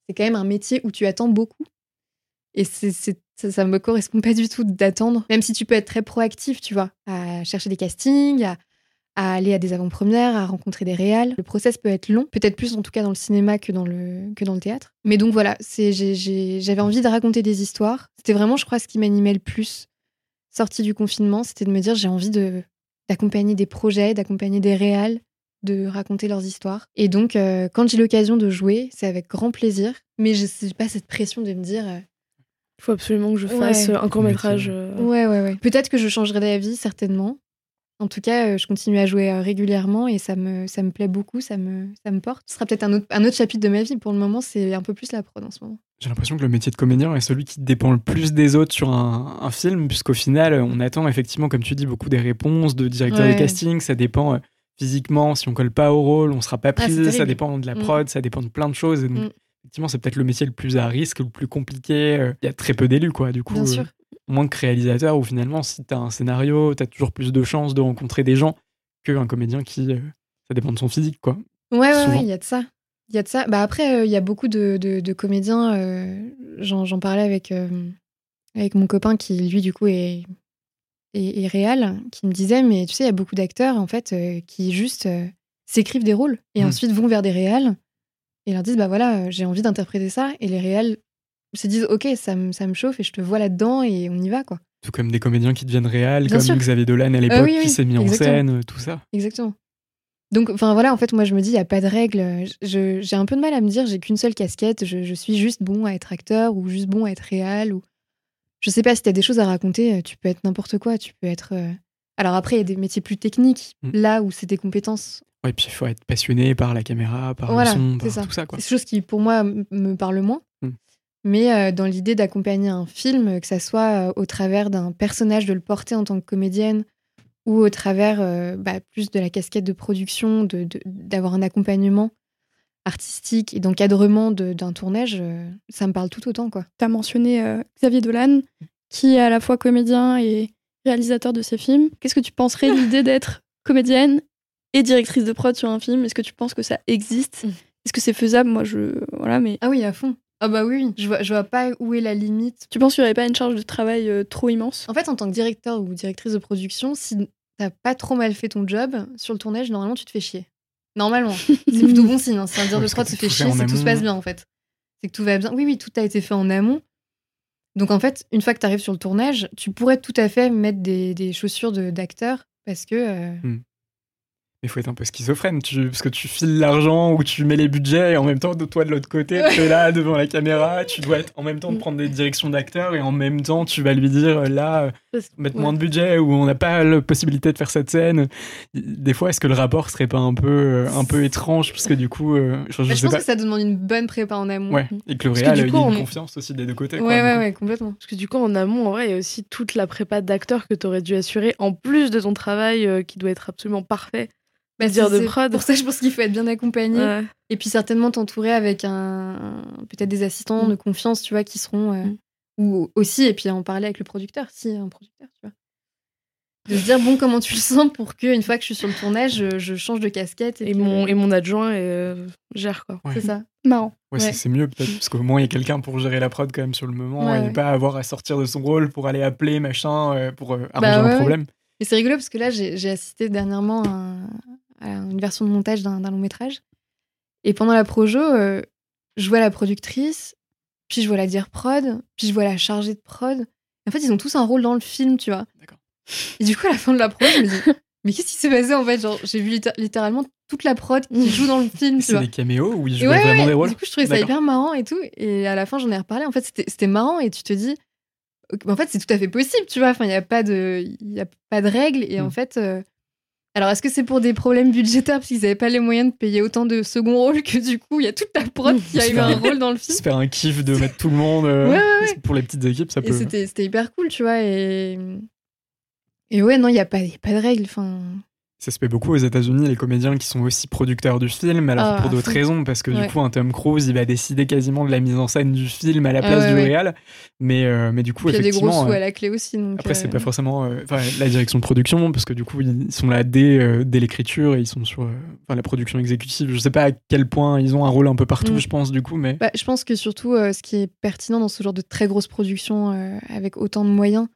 Speaker 4: c'est quand même un métier où tu attends beaucoup. Et c'est Ça, ça me correspond pas du tout d'attendre. Même si tu peux être très proactif, tu vois, à chercher des castings, à, aller à des avant-premières, à rencontrer des réals. Le process peut être long, peut-être plus en tout cas dans le cinéma que dans le, théâtre. Mais donc voilà, j'avais envie de raconter des histoires. C'était vraiment, je crois, ce qui m'animait le plus sorti du confinement, c'était de me dire j'ai envie de d'accompagner des projets, d'accompagner des réals, de raconter leurs histoires. Et donc, euh, quand j'ai l'occasion de jouer, c'est avec grand plaisir. Mais je n'ai pas cette pression de me dire. Il euh,
Speaker 1: faut absolument que je fasse un court métrage.
Speaker 4: Euh. Ouais, ouais, ouais. Peut-être que je changerai d'avis, certainement. En tout cas, je continue à jouer régulièrement et ça me, ça me plaît beaucoup, ça me, ça me porte. Ce sera peut-être un autre, un autre chapitre de ma vie. Pour le moment, c'est un peu plus la prod en ce moment.
Speaker 3: J'ai l'impression que le métier de comédien est celui qui dépend le plus des autres sur un, film, puisqu'au final, on attend effectivement, comme tu dis, beaucoup des réponses de directeurs de casting. Ça dépend euh, physiquement, si on colle pas au rôle, on sera pas ah, pris. ça dépend de la mm. prod, ça dépend de plein de choses. Et donc, mm. effectivement, c'est peut-être le métier le plus à risque, le plus compliqué. Euh, il y a très peu d'élus, quoi. Du coup,
Speaker 4: Bien sûr.
Speaker 3: Euh, moins que réalisateur, où finalement, si tu as un scénario, tu as toujours plus de chances de rencontrer des gens qu'un comédien qui. ça dépend de son physique, quoi.
Speaker 4: Ouais, ouais, il y a de ça. Il y a de ça. Bah après, euh, il y a beaucoup de, de, comédiens. Euh, j'en parlais avec, euh, avec mon copain qui, lui, du coup, est, est, réel, qui me disait Mais tu sais, il y a beaucoup d'acteurs, en fait, qui juste s'écrivent des rôles et hmm. ensuite vont vers des réels et leur disent Bah voilà, j'ai envie d'interpréter ça. Et les réels se disent Ok, ça, me, ça me chauffe et je te vois là-dedans et on y va, quoi.
Speaker 3: Tout comme des comédiens qui deviennent réels, comme Xavier Dolan à l'époque qui s'est mis en scène, tout ça.
Speaker 4: Exactement. Donc, enfin voilà, en fait, moi je me dis, il n'y a pas de règle. J'ai un peu de mal à me dire, j'ai qu'une seule casquette, je, suis juste bon à être acteur ou juste bon à être réel. Ou... Je sais pas, si tu as des choses à raconter, tu peux être n'importe quoi. Tu peux être. Euh, alors après, il y a des métiers plus techniques, mm. là où c'est des compétences.
Speaker 3: Ouais, puis il faut être passionné par la caméra, par le son, par tout ça.
Speaker 4: C'est chose qui, pour moi, me parle moins. Mm. Mais euh, dans l'idée d'accompagner un film, que ça soit euh, au travers d'un personnage, de le porter en tant que comédienne, ou au travers euh, bah, plus de la casquette de production, d'avoir de, un accompagnement artistique et d'encadrement d'un tournage, euh, ça me parle tout autant.
Speaker 2: Tu as mentionné euh, Xavier Dolan, qui est à la fois comédien et réalisateur de ses films. Qu'est-ce que tu penserais de l'idée d'être comédienne et directrice de prod sur un film? Est-ce que tu penses que ça existe? Mm. Est-ce que c'est faisable? Moi, je. Voilà, mais.
Speaker 4: Ah oui, à fond. Ah bah oui, je vois, je vois pas où est la limite.
Speaker 2: Tu penses qu'il n'y aurait pas une charge de travail trop immense?
Speaker 4: En fait, en tant que directeur ou directrice de production, si t'as pas trop mal fait ton job, sur le tournage, normalement, tu te fais chier. Normalement. c'est plutôt bon signe. Hein. C'est un dire de prod se fait chier, c'est que tout se passe bien, en fait. C'est que tout va bien. Oui, oui, tout a été fait en amont. Donc, en fait, une fois que tu arrives sur le tournage, tu pourrais tout à fait mettre des, des chaussures d'acteur parce que. Euh, hmm
Speaker 3: il faut être un peu schizophrène, tu, parce que tu files l'argent ou tu mets les budgets et en même temps, de toi de l'autre côté, tu es là devant la caméra, tu dois être en même temps de prendre des directions d'acteurs et en même temps, tu vas lui dire là, mettre moins de budget ou on n'a pas la possibilité de faire cette scène. Des fois, est-ce que le rapport serait pas un peu, un peu étrange? Parce que du coup, euh,
Speaker 4: je, bah, pense que ça demande une bonne prépa en amont.
Speaker 3: Ouais, et que le réel, il y a une confiance aussi des deux côtés.
Speaker 4: Ouais, ouais, ouais, complètement.
Speaker 1: Parce que du coup, en amont, en vrai, il y a aussi toute la prépa d'acteur que tu aurais dû assurer en plus de ton travail euh, qui doit être absolument parfait bah, dire de prod.
Speaker 4: Pour ça, je pense qu'il faut être bien accompagné. Et puis certainement t'entourer avec un, peut-être des assistants mm. de confiance, tu vois, qui seront euh, mm. ou aussi et puis en parler avec le producteur, si un producteur, tu vois. De se dire bon comment tu le sens pour que une fois que je suis sur le tournage, je, change de casquette
Speaker 1: et, mon et mon adjoint euh, gère quoi.
Speaker 4: C'est ça.
Speaker 2: Marrant.
Speaker 3: Ouais, c'est mieux peut-être parce qu'au moins il y a quelqu'un pour gérer la prod quand même sur le moment et pas avoir à sortir de son rôle pour aller appeler machin euh, pour arranger bah un problème.
Speaker 4: Et c'est rigolo parce que là j'ai assisté dernièrement à un, une version de montage d'un long métrage. Et pendant la projo, euh, je vois la productrice, puis je vois la dire prod, puis je vois la chargée de prod. En fait, ils ont tous un rôle dans le film, tu vois. Et du coup, à la fin de la prod, je me dis, mais qu'est-ce qui s'est passé en fait? Genre, j'ai vu littéralement toute la prod qui joue dans le film.
Speaker 3: C'est des caméos où ils jouent vraiment des rôles.
Speaker 4: Du coup, je trouvais ça hyper marrant et tout. Et à la fin, j'en ai reparlé. En fait, c'était marrant et tu te dis, en fait, c'est tout à fait possible, tu vois. Enfin, il n'y a pas de, il a pas de règles et en mm. fait. Euh, alors, est-ce que c'est pour des problèmes budgétaires parce qu'ils n'avaient pas les moyens de payer autant de second rôles que du coup, il y a toute la prod qui a eu un rôle dans le film?
Speaker 3: faire un kiff de mettre tout le monde. Euh, pour les petites équipes, ça peut.
Speaker 4: C'était hyper cool, tu vois. Et, et ouais, non, il n'y a, pas, a pas de règles. Enfin,
Speaker 3: Ça se fait beaucoup aux États-Unis, les comédiens qui sont aussi producteurs du film, alors
Speaker 4: Ah,
Speaker 3: pour d'autres raisons, parce que
Speaker 4: Ouais.
Speaker 3: du coup, un Tom Cruise, il va décider quasiment de la mise en scène du film à la place
Speaker 4: ouais,
Speaker 3: du réal. Mais, euh, mais du coup,
Speaker 4: Puis il y a des gros
Speaker 3: effectivement.
Speaker 4: sous
Speaker 3: euh,
Speaker 4: à la clé aussi. Donc,
Speaker 3: Après, c'est
Speaker 4: euh,
Speaker 3: pas forcément euh, la direction de production, parce que du coup, ils sont là dès, euh, dès l'écriture et ils sont sur euh, la production exécutive. Je sais pas à quel point ils ont un rôle un peu partout,
Speaker 4: Mm.
Speaker 3: je pense, du coup, mais.
Speaker 4: Bah, je pense que surtout, euh, ce qui est pertinent dans ce genre de très grosse production euh, avec autant de moyens,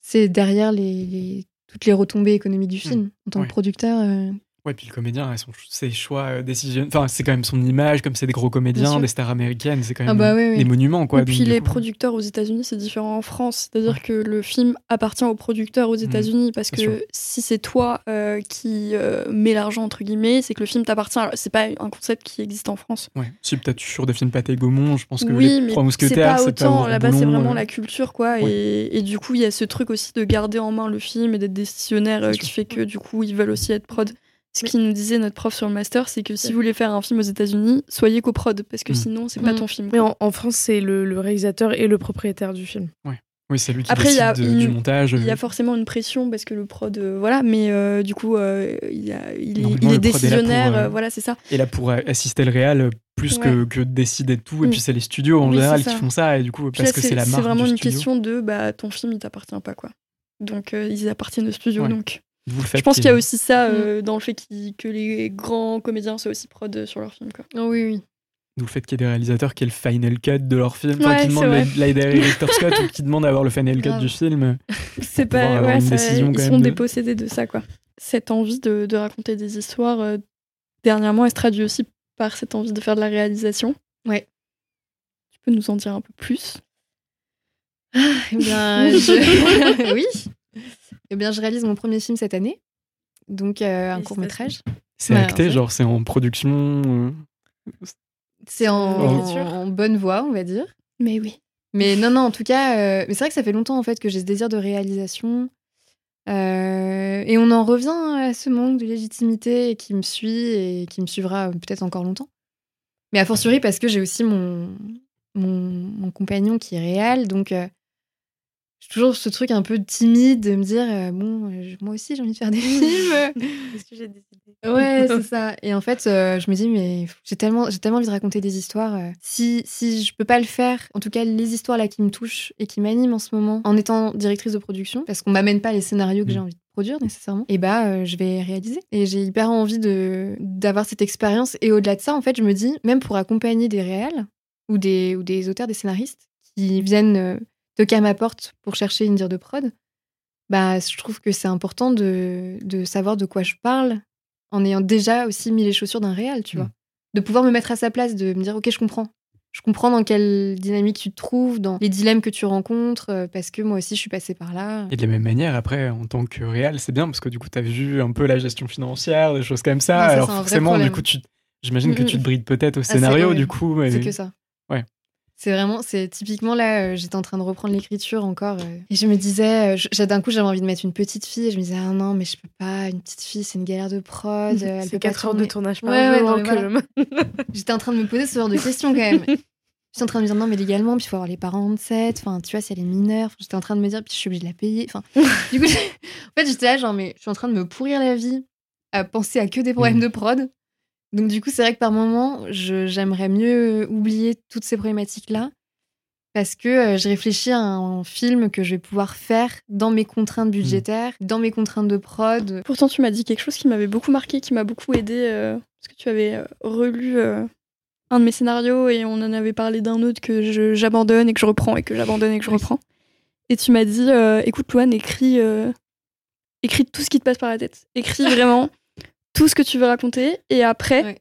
Speaker 4: c'est derrière les, les- toutes les retombées économiques du film. En tant que producteur, euh,
Speaker 3: Ouais, puis le comédien, son- ses choix euh, décision... Enfin, c'est quand même son image, comme c'est des gros comédiens, des stars américaines, c'est quand
Speaker 4: Ah
Speaker 3: même
Speaker 4: bah
Speaker 3: des monuments, quoi.
Speaker 2: et puis les
Speaker 3: coup-
Speaker 2: producteurs aux États-Unis, c'est différent en France. C'est-à-dire que le film appartient aux producteurs aux États-Unis parce
Speaker 3: bien
Speaker 2: que
Speaker 3: sûr.
Speaker 2: si c'est toi euh, qui euh, mets l'argent entre guillemets, c'est que le film t'appartient. Alors, C'est pas un concept qui existe en France.
Speaker 3: Ouais, si peut-être sur des films Pathé Gaumont, je pense que
Speaker 2: oui,
Speaker 3: les Trois
Speaker 2: c'est
Speaker 3: Mousquetaires,
Speaker 2: pas
Speaker 3: c'est
Speaker 2: autant.
Speaker 3: pas
Speaker 2: Là-bas, c'est vraiment
Speaker 3: euh,
Speaker 2: la culture, quoi.
Speaker 3: ouais.
Speaker 2: Et, et du coup, il y a ce truc aussi de garder en main le film et d'être décisionnaire qui
Speaker 3: sûr.
Speaker 2: fait que du coup, ils veulent aussi être prod. Ce qui nous disait notre prof sur le master, c'est que si vous voulez faire un film aux États-Unis, soyez coprod parce que
Speaker 3: Mm.
Speaker 2: sinon, c'est pas
Speaker 4: Mm.
Speaker 2: ton film.
Speaker 1: Mais en, en France, c'est le, le réalisateur et le propriétaire du film.
Speaker 3: Oui, c'est lui qui
Speaker 2: Après, il y a-
Speaker 3: décide de- du
Speaker 2: il-
Speaker 3: montage.
Speaker 2: Il y a
Speaker 3: euh,
Speaker 2: forcément une pression parce que le prod, euh, voilà, mais euh, du coup, euh, il, y a- il est, il
Speaker 3: pour,
Speaker 2: décisionnaire,
Speaker 3: euh,
Speaker 2: euh, voilà, c'est ça.
Speaker 3: Et là, pour euh, assister le réal, euh, plus que,
Speaker 2: Ouais.
Speaker 3: que de décider de tout. Et
Speaker 2: Mm.
Speaker 3: puis, c'est les studios en
Speaker 2: Oui,
Speaker 3: général
Speaker 2: c'est
Speaker 3: qui font ça. Et du coup,
Speaker 2: Puis
Speaker 3: parce
Speaker 2: là,
Speaker 3: que c'est la marque
Speaker 2: vraiment
Speaker 3: du
Speaker 2: une
Speaker 3: studio.
Speaker 2: question de bah, ton film, il t'appartient pas, quoi. Donc, euh, ils appartiennent au studio,
Speaker 3: Ouais.
Speaker 2: donc.
Speaker 3: Vous le faites
Speaker 2: Je pense
Speaker 3: qu'il
Speaker 2: y a aussi ça euh, dans le fait que les grands comédiens soient aussi prod euh, sur leur film, quoi.
Speaker 4: oh oui, oui.
Speaker 3: D'où le fait qu'il y ait des réalisateurs qui aient le final cut de leur film,
Speaker 2: Ouais,
Speaker 3: qui demandent ou qui d'avoir le final cut du film.
Speaker 2: C'est pas, ouais,
Speaker 3: une
Speaker 2: ça-
Speaker 3: décision
Speaker 2: ils sont
Speaker 3: de-
Speaker 2: dépossédés de ça, quoi. Cette envie de, de raconter des histoires, euh, dernièrement, elle se traduit aussi par cette envie de faire de la réalisation.
Speaker 4: Ouais.
Speaker 2: Tu peux nous en dire un peu plus?
Speaker 4: Eh bien, je... oui. Eh bien, je réalise mon premier film cette année. Donc, euh, un court métrage.
Speaker 3: C'est
Speaker 4: Ouais,
Speaker 3: acté,
Speaker 4: en fait.
Speaker 3: genre c'est en production. euh,
Speaker 4: C'est en, bonne voie, on va dire.
Speaker 2: Mais oui.
Speaker 4: Mais non, non, en tout cas, euh, mais c'est vrai que ça fait longtemps en fait que j'ai ce désir de réalisation. Euh, et on en revient à ce manque de légitimité qui me suit et qui me suivra peut-être encore longtemps. Mais a fortiori parce que j'ai aussi mon, mon, mon compagnon qui est réel, donc euh, j'ai toujours ce truc un peu timide de me dire euh, bon, euh, moi aussi j'ai envie de faire des films.
Speaker 1: Qu'est-ce que j'ai décidé
Speaker 4: Ouais, c'est ça. Et en fait, euh, je me dis, mais j'ai tellement, j'ai tellement envie de raconter des histoires. euh, si, si je peux pas le faire, en tout cas, les histoires là qui me touchent et qui m'animent en ce moment, en étant directrice de production, parce qu'on m'amène pas les scénarios que j'ai
Speaker 3: Mm.
Speaker 4: envie de produire nécessairement, et bah, euh, je vais réaliser. Et j'ai hyper envie de, d'avoir cette expérience. Et au-delà de ça, en fait, je me dis, même pour accompagner des réals ou des, ou des auteurs, des scénaristes qui viennent euh, toquer à ma porte pour chercher une dire de prod, bah, je trouve que c'est important de, de savoir de quoi je parle en ayant déjà aussi mis les chaussures d'un réal, tu
Speaker 3: Mm.
Speaker 4: vois. De pouvoir me mettre à sa place, de me dire, ok, je comprends. Je comprends dans quelle dynamique tu te trouves, dans les dilemmes que tu rencontres, euh, parce que moi aussi, je suis passée par là.
Speaker 3: Et de la même manière, après, en tant que réal, c'est bien parce que du coup, tu as vu un peu la gestion financière, des choses comme ça.
Speaker 4: Ouais, ça,
Speaker 3: Alors forcément, du coup, tu... j'imagine que
Speaker 4: Mm,
Speaker 3: tu te
Speaker 4: mm.
Speaker 3: brides peut-être au
Speaker 4: c'est-
Speaker 3: scénario, du coup. Mais...
Speaker 4: C'est que ça.
Speaker 3: Ouais.
Speaker 4: C'est vraiment, c'est typiquement là, euh, j'étais en train de reprendre l'écriture encore, euh, et je me disais, euh, d'un coup, j'avais envie de mettre une petite fille, et je me disais, ah non, mais je peux pas, une petite fille, c'est une galère de prod, elle
Speaker 1: C'est
Speaker 4: pas
Speaker 1: 4 heures de tournage par
Speaker 4: Ouais, ouais,
Speaker 1: jour. quand
Speaker 4: voilà. J'étais en train de me poser ce genre de questions quand même. J'étais en train de me dire non mais légalement puis il faut avoir les parents de 7 enfin tu vois si elle est mineure j'étais en train de me dire puis je suis obligée de la payer enfin du coup en fait j'étais là genre mais je suis en train de me pourrir la vie à penser à que des problèmes
Speaker 3: Mhm.
Speaker 4: de prod donc du coup c'est vrai que par moment j'aimerais mieux oublier toutes ces problématiques là parce que euh, je réfléchis à un film que je vais pouvoir faire dans mes contraintes budgétaires dans mes contraintes de prod
Speaker 2: Pourtant, tu m'as dit quelque chose qui m'avait beaucoup marqué, qui m'a beaucoup aidé, euh, parce que tu avais euh, relu euh, un de mes scénarios et on en avait parlé d'un autre que j'abandonne et que je reprends et que j'abandonne et que je
Speaker 4: Oui.
Speaker 2: reprends. Et tu m'as dit, euh, écoute, Loane, écris, écris tout ce qui te passe par la tête. Écris vraiment tout ce que tu veux raconter et après,
Speaker 4: Ouais.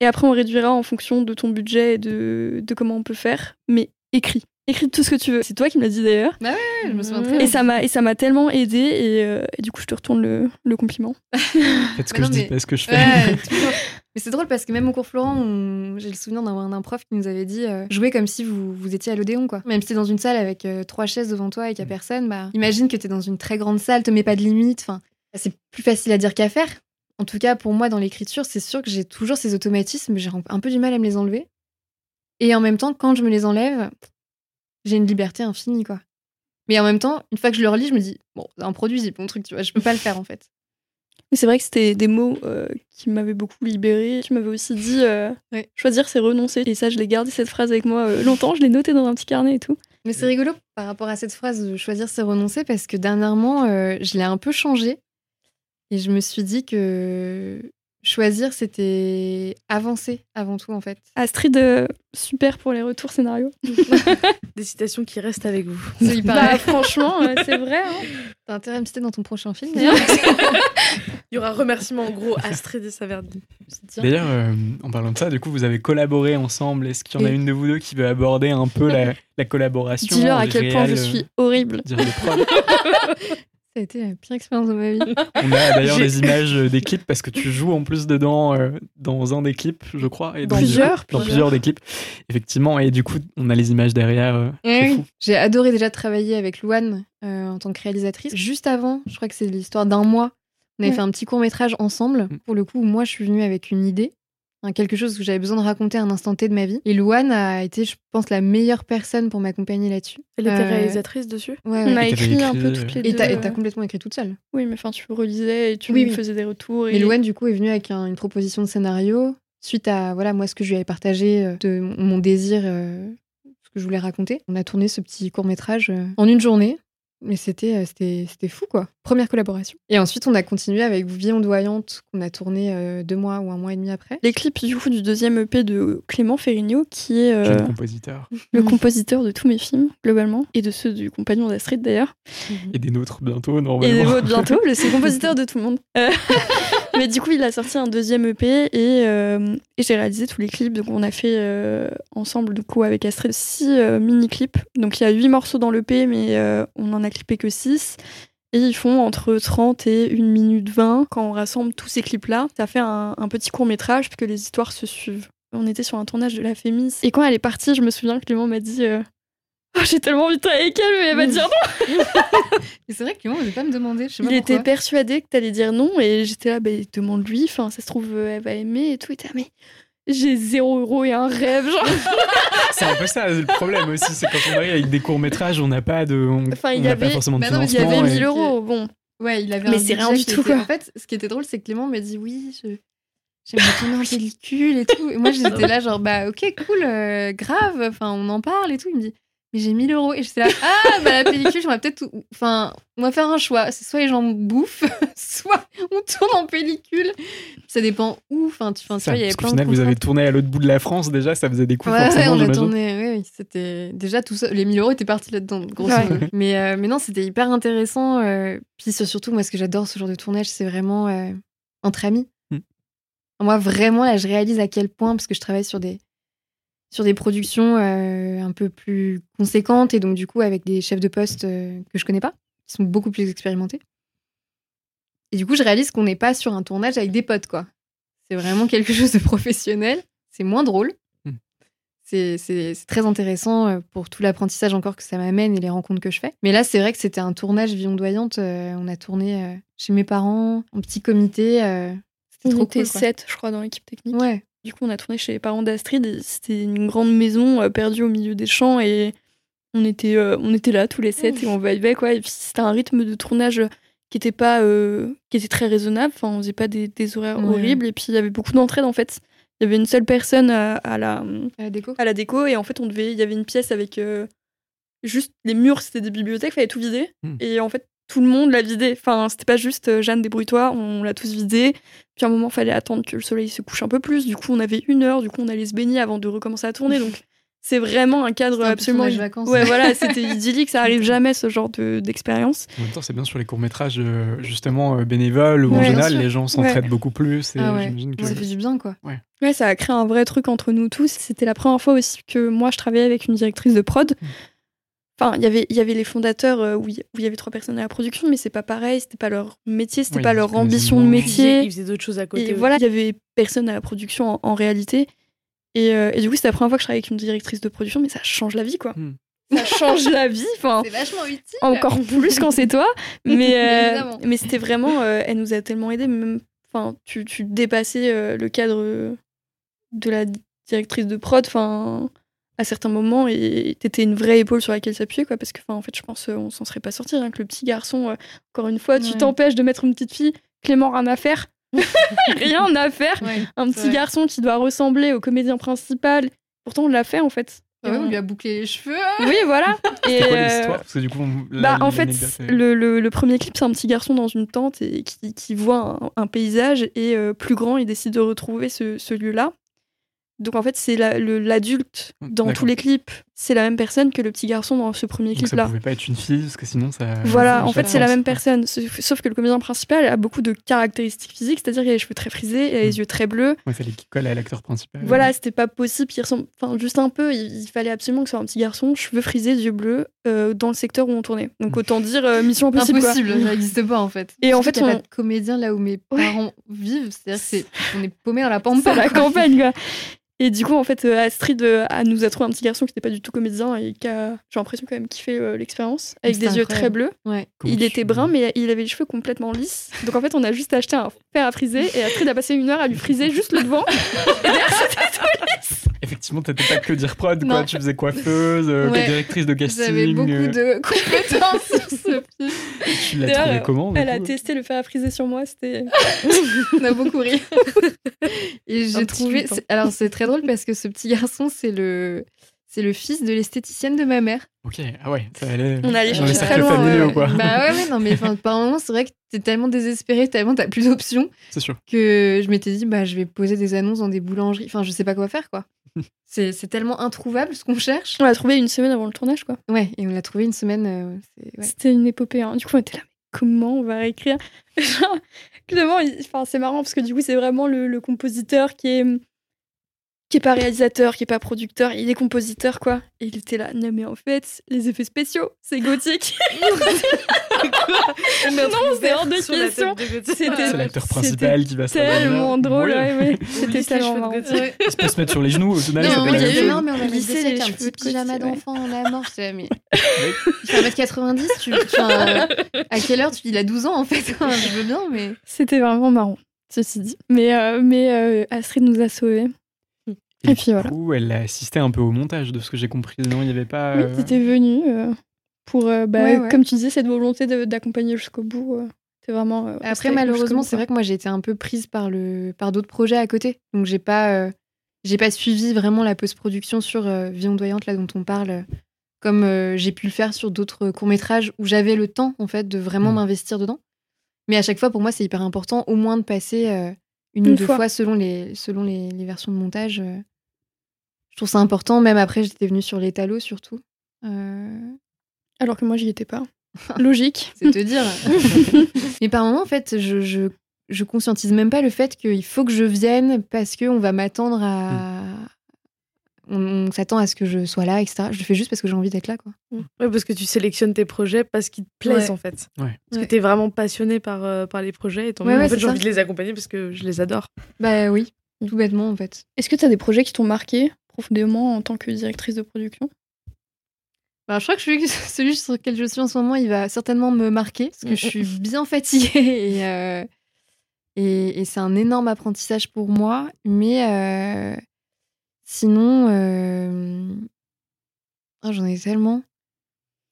Speaker 2: et après on réduira en fonction de ton budget et de, de comment on peut faire. Mais écris. Écris tout ce que tu veux. C'est toi qui me l'as dit d'ailleurs.
Speaker 4: je me souviens très
Speaker 2: Et
Speaker 4: bien.
Speaker 2: ça m'a et ça m'a tellement aidé et, euh, et du coup je te retourne le, le compliment.
Speaker 3: Faites ce que
Speaker 4: Mais
Speaker 3: je
Speaker 4: non,
Speaker 3: dis,
Speaker 4: mais-
Speaker 3: pas ce que je fais.
Speaker 4: Ouais, toujours. Mais c'est drôle parce que même au cours Florent, on- j'ai le souvenir d'un d'un prof qui nous avait dit euh, jouez comme si vous, vous étiez à l'Odéon, quoi. Même si t'es dans une salle avec euh, trois chaises devant toi et qu'il y a
Speaker 3: Mm.
Speaker 4: personne, bah, imagine que t'es dans une très grande salle, te mets pas de limite. Enfin, c'est plus facile à dire qu'à faire. En tout cas, pour moi, dans l'écriture, c'est sûr que j'ai toujours ces automatismes, j'ai un peu du mal à me les enlever. Et en même temps, quand je me les enlève, j'ai une liberté infinie, quoi. Mais en même temps, une fois que je le relis, je me dis, bon, c'est un produit, c'est bon truc, tu vois, je peux pas le faire, en fait.
Speaker 2: C'est vrai que c'était des mots qui m'avaient beaucoup libérée. Tu m'avais aussi dit choisir, c'est renoncer. Et ça, je l'ai gardé cette phrase avec moi longtemps. Je l'ai noté dans un petit carnet et tout.
Speaker 4: Mais c'est rigolo par rapport à cette phrase de choisir, c'est renoncer parce que dernièrement, je l'ai un peu changé. Et je me suis dit que choisir, c'était avancer avant tout, en fait.
Speaker 2: Astrid, euh, super pour les retours scénarios.
Speaker 1: Des citations qui restent avec vous.
Speaker 2: C'est bah, franchement, euh, c'est vrai. Hein.
Speaker 4: T'as intérêt à me citer dans ton prochain film,
Speaker 1: Il y aura un remerciement en gros Astrid et Saverdine.
Speaker 3: D'ailleurs, euh, en parlant de ça, du coup, vous avez collaboré ensemble. Est-ce qu'il y en a une de vous deux qui veut aborder un peu la, collaboration
Speaker 2: Dis-leur à quel point je suis horrible.
Speaker 4: Ça a été la pire expérience de ma vie.
Speaker 3: On a d'ailleurs des images des clips parce que tu joues en plus dedans euh, dans un des clips, je crois.
Speaker 2: Et dans plusieurs
Speaker 3: Dans plusieurs des clips. Effectivement, et du coup, on a les images derrière. Euh,
Speaker 4: eh J'ai adoré déjà travailler avec Louane euh, en tant que réalisatrice. Juste avant, je crois que c'est l'histoire d'un mois, on avait fait un petit court métrage ensemble. Mm. Pour le coup, moi, je suis venue avec une idée quelque chose que j'avais besoin de raconter à un instant T de ma vie. Et Louane a été, je pense, la meilleure personne pour m'accompagner là-dessus.
Speaker 1: Elle était euh, réalisatrice dessus
Speaker 2: ouais, On a écrit un peu toutes les
Speaker 4: deux. Et t'as complètement écrit toute seule
Speaker 2: Oui, mais enfin, tu relisais et tu me faisais des retours.
Speaker 4: Et... Louane, du coup, est venue avec une proposition de scénario suite à voilà moi ce que je lui avais partagé euh, de mon désir euh, ce que je voulais raconter on a tourné ce petit court métrage en une journée mais c'était, euh, c'était, c'était fou, quoi. Première collaboration. Et ensuite, on a continué avec Vie ondoyante, qu'on a tourné euh, deux mois ou un mois et demi après.
Speaker 2: Les clips, du coup, du deuxième EP de Clément Ferrigno, qui est
Speaker 3: euh, compositeur.
Speaker 2: le compositeur de tous mes films, globalement, et de ceux du compagnon d'Astrid, d'ailleurs.
Speaker 3: Et des nôtres, bientôt, normalement.
Speaker 2: Et des nôtres, bientôt. C'est compositeur de tout le monde. mais du coup, il a sorti un deuxième EP et, et j'ai réalisé tous les clips. Donc, on a fait ensemble, du coup, avec Astrid, six mini-clips. Donc, il y a huit morceaux dans l'EP, mais on en a clippé que 6. Et ils font entre 30 et 1 minute 20. Quand on rassemble tous ces clips-là, ça fait un, petit court métrage puisque les histoires se suivent. On était sur un tournage de La Fémis. Et quand elle est partie, je me souviens que Clément m'a dit euh, oh, J'ai tellement envie de travailler avec elle, mais elle va dire non
Speaker 4: Et c'est vrai que Clément ne pas me demander. Je sais
Speaker 2: Il était persuadé que tu allais dire non. Et j'étais là, bah, demande-lui. Enfin, ça se trouve, elle va aimer et tout. Il était là, mais j'ai zéro euro et un rêve. Genre.
Speaker 3: c'est un peu ça le problème aussi, c'est quand on arrive avec des courts métrages, on n'a pas de,
Speaker 2: enfin, il y avait, pas forcément de financement. Il y avait 1000 euros, bon.
Speaker 4: Ouais, il avait
Speaker 2: mais c'est rien du tout. Quoi.
Speaker 4: En fait, ce qui était drôle, c'est que Clément m'a dit oui, je... j'aimerais tourner en pellicule et tout. Et moi, j'étais là genre bah ok, cool, euh, grave. Enfin, on en parle et tout. Il me dit mais j'ai 1000 euros. Et j'étais là, ah, bah la pellicule, j'aimerais peut-être. Enfin, on va faire un choix. C'est soit les gens bouffent, soit on tourne en pellicule. Ça dépend où. Enfin, tu, enfin,
Speaker 3: tu vois, il y avait plein final, vous avez tourné à l'autre bout de la France déjà, ça faisait des coups ouais,
Speaker 4: on a tourné, oui, c'était. Déjà, tout ça, les 1000 euros étaient partis là-dedans, grosso modo. Mais, euh, mais non, c'était hyper intéressant. Euh, puis surtout, moi, ce que j'adore ce genre de tournage, c'est vraiment euh, entre amis. Hmm. Moi, vraiment, là, je réalise à quel point, parce que je travaille sur des sur des productions euh, un peu plus conséquentes et donc du coup avec des chefs de poste euh, que je connais pas, qui sont beaucoup plus expérimentés. Et du coup, je réalise qu'on n'est pas sur un tournage avec des potes, quoi. C'est vraiment quelque chose de professionnel. C'est moins drôle. Hmm. C'est très intéressant euh, pour tout l'apprentissage encore que ça m'amène et les rencontres que je fais. Mais là, c'est vrai que c'était un tournage vie ondoyante. on a tourné chez mes parents, en petit comité.
Speaker 2: c'était trop cool. 7, je crois, dans l'équipe technique.
Speaker 4: Ouais.
Speaker 2: Du coup, on a tourné chez les parents d'Astrid. C'était une grande maison euh, perdue au milieu des champs et on était, euh, on était là tous les sept et on vivait quoi. Et puis c'était un rythme de tournage qui était pas, euh, qui était très raisonnable. Enfin, on faisait pas des, horaires horribles et puis il y avait beaucoup d'entraide en fait. Il y avait une seule personne à, la,
Speaker 4: à la déco.
Speaker 2: À la déco et en fait on devait, il y avait une pièce avec juste les murs, c'était des bibliothèques, il fallait tout vider. Hmm. Et en fait tout le monde l'a vidé. Enfin, c'était pas juste euh, Jeanne, débrouille-toi, on l'a tous vidé. Puis à un moment, fallait attendre que le soleil se couche un peu plus. Du coup, on avait une heure, du coup, on allait se baigner avant de recommencer à tourner. Donc, c'est vraiment un cadre absolument.
Speaker 4: Vacances.
Speaker 2: Ouais, voilà, c'était idyllique, ça arrive jamais ce genre d'expérience.
Speaker 3: en même temps, c'est bien sur les courts-métrages, euh, justement, euh, bénévoles, où en général, les gens s'entraident beaucoup plus. Et
Speaker 4: ah Ça fait du bien, quoi.
Speaker 3: Ouais.
Speaker 2: ouais. ça a créé un vrai truc entre nous tous. C'était la première fois aussi que moi, je travaillais avec une directrice de prod. Mm. Enfin, y il y avait les fondateurs euh, où il y avait trois personnes à la production, mais c'est pas pareil, c'était pas leur métier, c'était pas leur ambition de métier.
Speaker 1: Ils faisaient d'autres choses à côté.
Speaker 2: Et voilà, il y avait personne à la production en, réalité. Euh, et, du coup, c'est la première fois que je travaille avec une directrice de production, mais ça change la vie, quoi. Hmm. Ça change la vie. Enfin,
Speaker 4: c'est vachement utile.
Speaker 2: Encore plus quand c'est toi. Mais, euh, mais c'était vraiment. elle nous a tellement aidé. Même, enfin, tu, tu dépassais le cadre de la directrice de prod. Enfin à certains moments et t'étais une vraie épaule sur laquelle s'appuyer quoi parce que en fait je pense on s'en serait pas sorti hein, que le petit garçon euh, encore une fois tu t'empêches de mettre une petite fille Clément, rien à faire. rien à faire. un petit garçon qui doit ressembler au comédien principal. Pourtant, on l'a fait en fait.
Speaker 4: Ah on lui a bouclé les cheveux.
Speaker 2: Oui, voilà.
Speaker 3: et quoi euh, l'histoire? Parce que du coup,
Speaker 2: bah, en fait, le, le, premier clip, c'est un petit garçon dans une tente et qui, qui voit un, paysage et euh, plus grand, il décide de retrouver ce, ce lieu-là. Donc en fait, c'est l'adulte dans tous les clips, c'est la même personne que le petit garçon dans ce premier clip-là.
Speaker 3: Ça pouvait pas être une fille, parce que sinon ça.
Speaker 2: Voilà, en fait, c'est la même personne. Sauf que le comédien principal a beaucoup de caractéristiques physiques, c'est-à-dire qu'il a les cheveux très frisés, il a les mm. yeux très bleus.
Speaker 3: il fallait qu'il colle à l'acteur principal.
Speaker 2: Voilà, c'était pas possible qu'il ressemble. Enfin, juste un peu, il, fallait absolument que ce soit un petit garçon, cheveux frisés, yeux bleus, euh, dans le secteur où on tournait. Donc autant dire euh, mission impossible.
Speaker 4: Impossible, ça n'existe pas en fait.
Speaker 2: Et en fait,
Speaker 4: on... a pas de comédien là où mes parents vivent, c'est-à-dire qu'on est paumé dans la pampa.
Speaker 2: la campagne, quoi. Et du coup, en fait, euh, Astrid euh, nous a trouvé un petit garçon qui n'était pas du tout comédien et qui a, j'ai l'impression, quand même kiffé euh, l'expérience, avec des yeux très bleus. Il était brun, mais il avait les cheveux complètement lisses. Donc en fait, on a juste acheté un fer à friser et Astrid a passé une heure à lui friser juste le devant. et derrière, c'était tout lisse.
Speaker 3: Effectivement, t'étais pas que dire prod, quoi. Tu faisais coiffeuse, directrice de casting.
Speaker 4: J'avais beaucoup de compétences sur ce film.
Speaker 3: Tu l'as trouvé comment
Speaker 2: Elle a testé le fer à friser sur moi, c'était.
Speaker 4: on a beaucoup ri. et j'ai trouvé. Alors, c'est très drôle parce que ce petit garçon, c'est le. C'est le fils de l'esthéticienne de ma mère.
Speaker 3: Ok, ah ouais, ça allait.
Speaker 2: On allait
Speaker 3: chercher très loin. quoi.
Speaker 4: Bah ouais, non, mais par moment, c'est vrai que t'es tellement désespéré, tellement t'as plus d'options.
Speaker 3: C'est sûr.
Speaker 4: Que je m'étais dit, bah, je vais poser des annonces dans des boulangeries. Enfin, je sais pas quoi faire, quoi. c'est tellement introuvable ce qu'on cherche.
Speaker 2: On l'a trouvé une semaine avant le tournage, quoi.
Speaker 4: Ouais, et on l'a trouvé une semaine. Euh,
Speaker 2: C'était une épopée. Hein. Du coup, on était là, mais comment on va réécrire? Clément, enfin, c'est marrant parce que du coup, c'est vraiment le compositeur qui est qui est pas réalisateur, qui est pas producteur, il est compositeur quoi. Et il était là, non mais en fait, les effets spéciaux, c'est gothique. non, c'est hors de question.
Speaker 3: C'était l'acteur principal qui va
Speaker 2: se tellement drôle, ouais, C'était tellement marrant.
Speaker 3: Il se peut se mettre sur les genoux au final.
Speaker 4: Non, mais, il non, mais on a laissé avec un petit pyjama d'enfant en la mort. Mais... Il fait 1m90, tu, à quelle heure tu, Il a 12 ans en fait. Je veux bien, mais.
Speaker 2: C'était vraiment marrant, ceci dit. Mais, euh, mais euh, Astrid nous a sauvés.
Speaker 3: Et, puis voilà. Coup, elle a assisté un peu au montage, de ce que j'ai compris. Non, il n'y avait pas.
Speaker 2: Oui, euh... tu venu euh, pour, euh, bah, comme tu disais, cette volonté d'accompagner jusqu'au bout. Euh, c'est vraiment.
Speaker 4: Après, malheureusement, c'est vrai que moi, j'ai été un peu prise par, le, par d'autres projets à côté. Donc, j'ai pas, j'ai pas suivi vraiment la post-production sur Vie ondoyante, là, dont on parle, comme j'ai pu le faire sur d'autres courts-métrages où j'avais le temps, en fait, de vraiment mm. m'investir dedans. Mais à chaque fois, pour moi, c'est hyper important, au moins de passer une, ou deux fois, selon, les, selon les, les versions de montage je trouve ça important. Même après, j'étais venue sur l'étalo surtout. Euh,
Speaker 2: Alors que moi, j'y étais pas. Logique.
Speaker 4: C'est te dire. Mais par moment, en fait, je, je, je, conscientise même pas le fait qu'il faut que je vienne parce qu'on va m'attendre à. Mm. On, s'attend à ce que je sois là, etc. Je le fais juste parce que j'ai envie d'être là, quoi.
Speaker 1: Mm. Ouais, parce que tu sélectionnes tes projets parce qu'ils te plaisent, en fait.
Speaker 3: Ouais.
Speaker 1: Parce que tu es vraiment passionné par, euh, par les projets et en fait, j'ai envie de les accompagner parce que je les adore.
Speaker 4: Bah oui, tout bêtement, en fait.
Speaker 2: Est-ce que tu as des projets qui t'ont marqué? Profondément en tant que directrice de production
Speaker 4: bah, je crois que celui sur lequel je suis en ce moment, il va certainement me marquer parce que je suis bien fatiguée euh, et, et, c'est un énorme apprentissage pour moi. Mais euh, sinon, euh, oh, j'en ai tellement.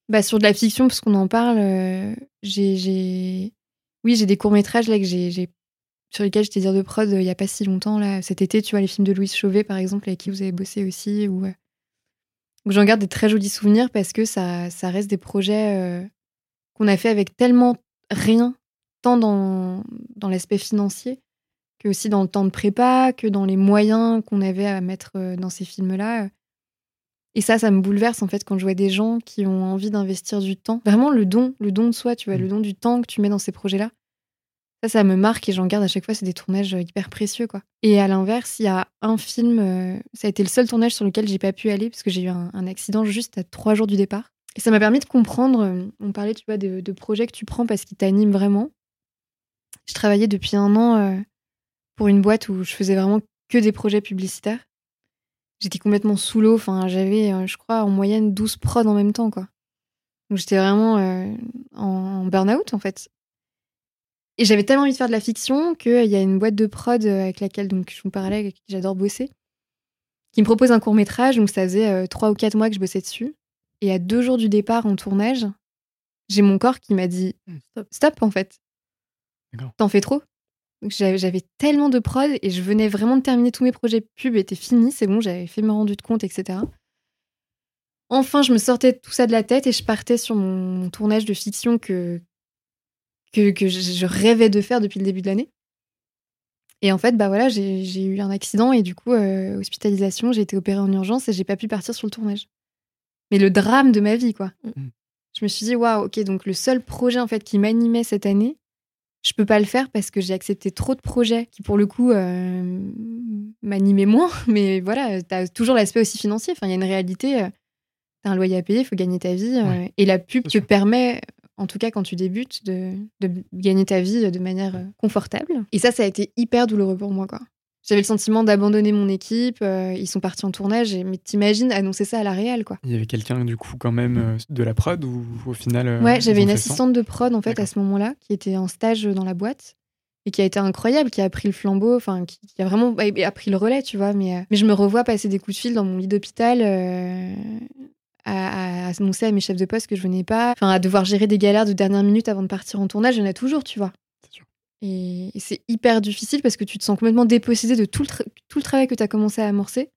Speaker 4: Bah, sur de la fiction, parce qu'on en parle, j'ai, oui, j'ai des courts métrages là que j'ai sur lesquels j'étais dire de prod euh, il n'y a pas si longtemps, là, cet été, tu vois, les films de Louise Chauvet, par exemple, avec qui vous avez bossé aussi. Ou, euh, j'en garde des très jolis souvenirs parce que ça, ça reste des projets euh, qu'on a fait avec tellement rien, tant dans, dans l'aspect financier que aussi dans le temps de prépa, que dans les moyens qu'on avait à mettre dans ces films-là. Et ça, ça me bouleverse en fait quand je vois des gens qui ont envie d'investir du temps. Vraiment le don, le don de soi, tu vois, le mmh. don du temps que tu mets dans ces projets-là. Ça, ça me marque et j'en garde à chaque fois. C'est des tournages hyper précieux, quoi. Et à l'inverse, il y a un film, euh, ça a été le seul tournage sur lequel j'ai pas pu aller parce que j'ai eu un, accident juste à trois jours du départ. Et ça m'a permis de comprendre. Euh, on parlait, tu vois, de, projets que tu prends parce qu'ils t'animent vraiment. Je travaillais depuis un an euh, pour une boîte où je faisais vraiment que des projets publicitaires. J'étais complètement sous l'eau. Enfin, j'avais, je crois, en moyenne 12 prods en même temps, quoi. Donc j'étais vraiment en burn-out, en fait. Et j'avais tellement envie de faire de la fiction qu'il y a une boîte de prod euh, avec laquelle donc, je vous parlais, avec qui j'adore bosser, qui me propose un court métrage. Donc ça faisait euh, trois ou quatre mois que je bossais dessus. Et à deux jours du départ en tournage, j'ai mon corps qui m'a dit hmm. stop. stop en fait. T'en fais trop j'avais tellement de prod et je venais vraiment de terminer tous mes projets pub étaient finis, c'est bon, j'avais fait me rendu compte, etc. Enfin, je me sortais tout ça de la tête et je partais sur mon tournage de fiction que, que, je rêvais de faire depuis le début de l'année. Et en fait, bah voilà, j'ai eu un accident et du coup, euh, hospitalisation, j'ai été opérée en urgence et j'ai pas pu partir sur le tournage. Mais le drame de ma vie, quoi. Mm. Je me suis dit, waouh, ok, donc le seul projet en fait qui m'animait cette année, je peux pas le faire parce que j'ai accepté trop de projets qui, pour le coup, euh, m'animaient moins. Mais voilà, tu as toujours l'aspect aussi financier. Enfin, il y a une réalité. Euh, tu as un loyer à payer, il faut gagner ta vie. Euh, et la pub te permet, en tout cas quand tu débutes, de, de, gagner ta vie de manière confortable. Et ça, ça a été hyper douloureux pour moi. quoi. J'avais le sentiment d'abandonner mon équipe. Euh, ils sont partis en tournage. Et, mais t'imagines annoncer ça à la réal, quoi.
Speaker 3: Il y avait quelqu'un, du coup, quand même euh, de la prod ou au final. Euh,
Speaker 4: ouais, j'avais une assistante de prod, en fait, à ce moment-là, qui était en stage dans la boîte et qui a été incroyable, qui a pris le flambeau, enfin, qui, a vraiment bah, a pris le relais, tu vois. Mais, mais je me revois passer des coups de fil dans mon lit d'hôpital. À, à, annoncer à mes chefs de poste que je venais pas, enfin à devoir gérer des galères de dernière minute avant de partir en tournage, j'en ai toujours, tu vois. Et, c'est hyper difficile parce que tu te sens complètement dépossédé de tout le, tout le travail que tu as commencé à amorcer.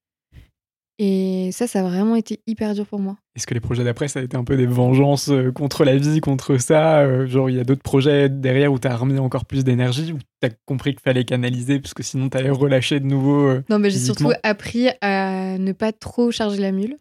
Speaker 4: Et ça, ça a vraiment été hyper dur pour moi.
Speaker 3: Est-ce que les projets d'après, ça a été un peu des vengeances euh, contre la vie, contre ça euh, Genre, il y a d'autres projets derrière où tu as remis encore plus d'énergie, où tu as compris qu'il fallait canaliser, parce que sinon tu allais relâcher de nouveau euh,
Speaker 4: Non, mais j'ai surtout appris à ne pas trop charger la mule.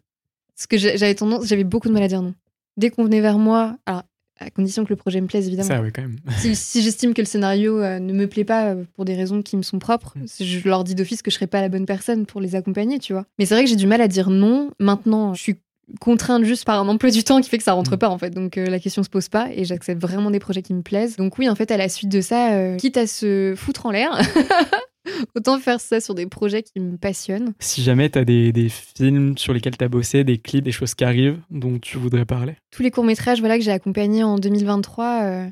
Speaker 4: Parce que j'avais tendance, j'avais beaucoup de mal à dire non. Dès qu'on venait vers moi, alors à condition que le projet me plaise, évidemment.
Speaker 3: Ça, oui, quand même.
Speaker 4: si, j'estime que le scénario euh, ne me plaît pas euh, pour des raisons qui me sont propres, mm. je leur dis d'office que je serai pas la bonne personne pour les accompagner, tu vois. Mais c'est vrai que j'ai du mal à dire non. Maintenant, je suis contrainte juste par un emploi du temps qui fait que ça rentre mm. pas en fait. Donc euh, la question se pose pas et j'accepte vraiment des projets qui me plaisent. Donc oui, en fait, à la suite de ça, quitte à se foutre en l'air, Autant faire ça sur des projets qui me passionnent.
Speaker 3: Si jamais tu as des, des, films sur lesquels tu as bossé, des clips, des choses qui arrivent dont tu voudrais parler
Speaker 4: Tous les courts-métrages voilà, que j'ai accompagnés en 2023, euh,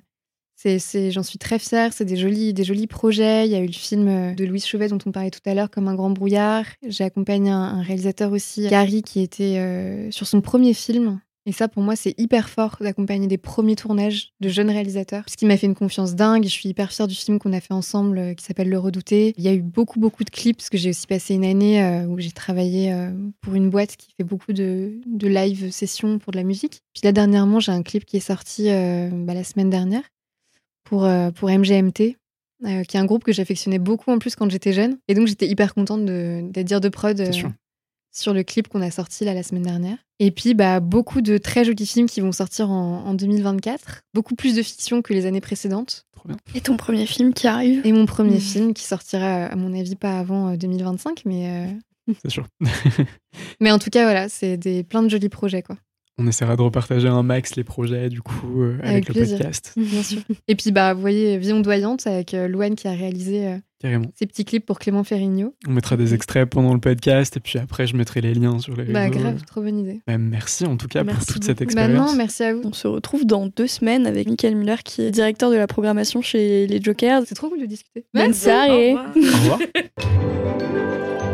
Speaker 4: c'est, j'en suis très fière. C'est des jolis, des jolis projets. Il y a eu le film euh, de Louise Chauvet dont on parlait tout à l'heure, comme un grand brouillard. J'ai accompagné un, réalisateur aussi, Gary, qui était euh, sur son premier film, et ça, pour moi, c'est hyper fort d'accompagner des premiers tournages de jeunes réalisateurs, parce qu'il m'a fait une confiance dingue. Je suis hyper fière du film qu'on a fait ensemble, euh, qui s'appelle Le Redouté. Il y a eu beaucoup, beaucoup de clips, parce que j'ai aussi passé une année euh, où j'ai travaillé euh, pour une boîte qui fait beaucoup de, live sessions pour de la musique. Puis là, dernièrement, j'ai un clip qui est sorti bah, la semaine dernière pour, pour MGMT, qui est un groupe que j'affectionnais beaucoup en plus quand j'étais jeune. Et donc, j'étais hyper contente d'être dire de prod sur le clip qu'on a sorti là la semaine dernière. Et puis bah, beaucoup de très jolis films qui vont sortir en, 2024. Beaucoup plus de fiction que les années précédentes.
Speaker 3: Trop bien.
Speaker 2: Et ton premier film qui arrive?
Speaker 4: Et mon premier mm. film qui sortira à mon avis pas avant 2025, euh, mais...
Speaker 3: Euh, C'est sûr.
Speaker 4: mais en tout cas voilà, c'est des plein de jolis projets quoi.
Speaker 3: On essaiera de repartager un max les projets du coup euh, avec, le podcast.
Speaker 4: Bien sûr. Et puis bah vous voyez Vie ondoyante avec euh, Louane qui a réalisé euh, ces petits clips pour Clément Ferrigno.
Speaker 3: On mettra des extraits pendant le podcast et puis après je mettrai les liens sur les
Speaker 4: bah, réseaux. Bah grave, trop bonne idée.
Speaker 3: Bah, merci en tout cas pour toute cette expérience.
Speaker 4: Bah merci à vous.
Speaker 2: On se retrouve dans deux semaines avec Michael Muller qui est directeur de la programmation chez les Jokers.
Speaker 4: C'est trop cool de discuter.
Speaker 2: Bonne soirée.
Speaker 3: Au revoir.